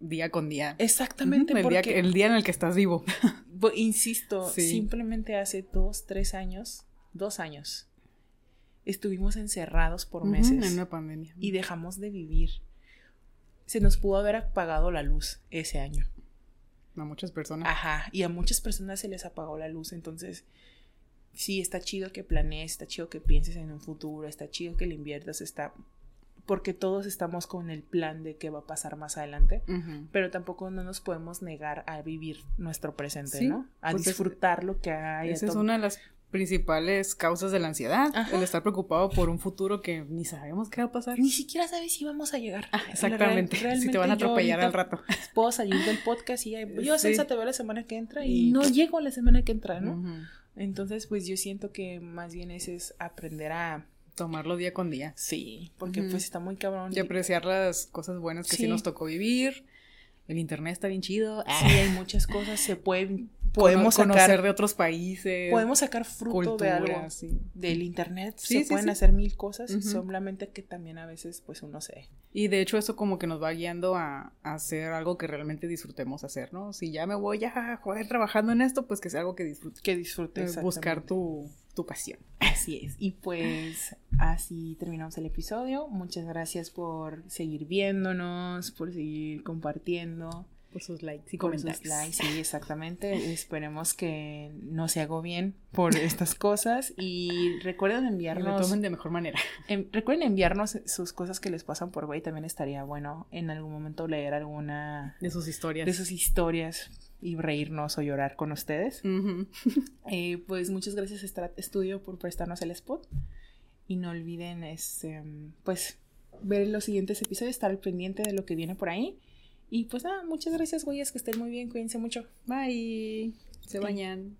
[SPEAKER 1] día con día.
[SPEAKER 2] exactamente
[SPEAKER 1] Ujú, el, día, que- el día en el que estás vivo.
[SPEAKER 2] bo- insisto,
[SPEAKER 1] Sí.
[SPEAKER 2] simplemente hace dos, tres años, dos años, estuvimos encerrados por meses.
[SPEAKER 1] En una pandemia.
[SPEAKER 2] y dejamos de vivir. Se nos pudo haber apagado la luz ese año.
[SPEAKER 1] A muchas personas.
[SPEAKER 2] Ajá, y a muchas personas se les apagó la luz, entonces sí, está chido que planees, está chido que pienses en un futuro, está chido que le inviertas, está... Porque todos estamos con el plan de qué va a pasar más adelante,
[SPEAKER 1] Ujú.
[SPEAKER 2] pero tampoco no nos podemos negar a vivir nuestro presente,
[SPEAKER 1] Sí,
[SPEAKER 2] ¿no? A
[SPEAKER 1] pues es-
[SPEAKER 2] disfrutar lo que hay.
[SPEAKER 1] Esa es una de las principales causas de la ansiedad.
[SPEAKER 2] Ajá.
[SPEAKER 1] El estar preocupado por un futuro que ni sabemos qué va a pasar.
[SPEAKER 2] Ni siquiera sabes si vamos a llegar.
[SPEAKER 1] Ah, exactamente.
[SPEAKER 2] Real-
[SPEAKER 1] si te van a atropellar al rato.
[SPEAKER 2] puedo salir del podcast y ya, yo
[SPEAKER 1] Sí.
[SPEAKER 2] Celsa te veo la semana que entra y
[SPEAKER 1] Y-
[SPEAKER 2] no llego la semana que entra, ¿no? Entonces, pues yo siento que más bien ese es aprender a
[SPEAKER 1] Tomarlo día con día.
[SPEAKER 2] Sí, porque pues está muy cabrón.
[SPEAKER 1] Y apreciar las cosas buenas que sí,
[SPEAKER 2] Sí.
[SPEAKER 1] nos tocó vivir. El internet está bien chido.
[SPEAKER 2] Sí, hay muchas cosas, se pueden, podemos
[SPEAKER 1] Cono-
[SPEAKER 2] sacar,
[SPEAKER 1] conocer de otros países.
[SPEAKER 2] podemos sacar fruto de algo.
[SPEAKER 1] sí.
[SPEAKER 2] Del internet
[SPEAKER 1] Sí,
[SPEAKER 2] se
[SPEAKER 1] sí,
[SPEAKER 2] pueden hacer mil cosas,
[SPEAKER 1] Ujú.
[SPEAKER 2] solamente que también a veces pues uno se...
[SPEAKER 1] Y de hecho eso como que nos va guiando a, a hacer algo que realmente disfrutemos hacer, ¿no? Si ya me voy a joder trabajando en esto, pues que sea algo que disfrute.
[SPEAKER 2] que disfrutes.
[SPEAKER 1] Eh, Buscar tu, tu pasión.
[SPEAKER 2] Así es. Y pues así terminamos el episodio. Muchas gracias por seguir viéndonos, por seguir compartiendo.
[SPEAKER 1] Por sus likes y comentarios.
[SPEAKER 2] sus likes, sí, exactamente. Esperemos que no se agobien por estas cosas y recuerden
[SPEAKER 1] Y lo
[SPEAKER 2] enviarnos,
[SPEAKER 1] tomen de mejor manera.
[SPEAKER 2] em- recuerden enviarnos sus cosas que les pasan por güey. También estaría bueno en algún momento leer alguna
[SPEAKER 1] De sus historias.
[SPEAKER 2] de sus historias y reírnos o llorar con ustedes. Eh, pues muchas gracias Strat Studio por prestarnos el spot y no olviden este, pues ver los siguientes episodios, estar al pendiente de lo que viene por ahí. Y pues nada, muchas gracias, güeyes, que estén muy bien, cuídense mucho.
[SPEAKER 1] Bye. Se bañan.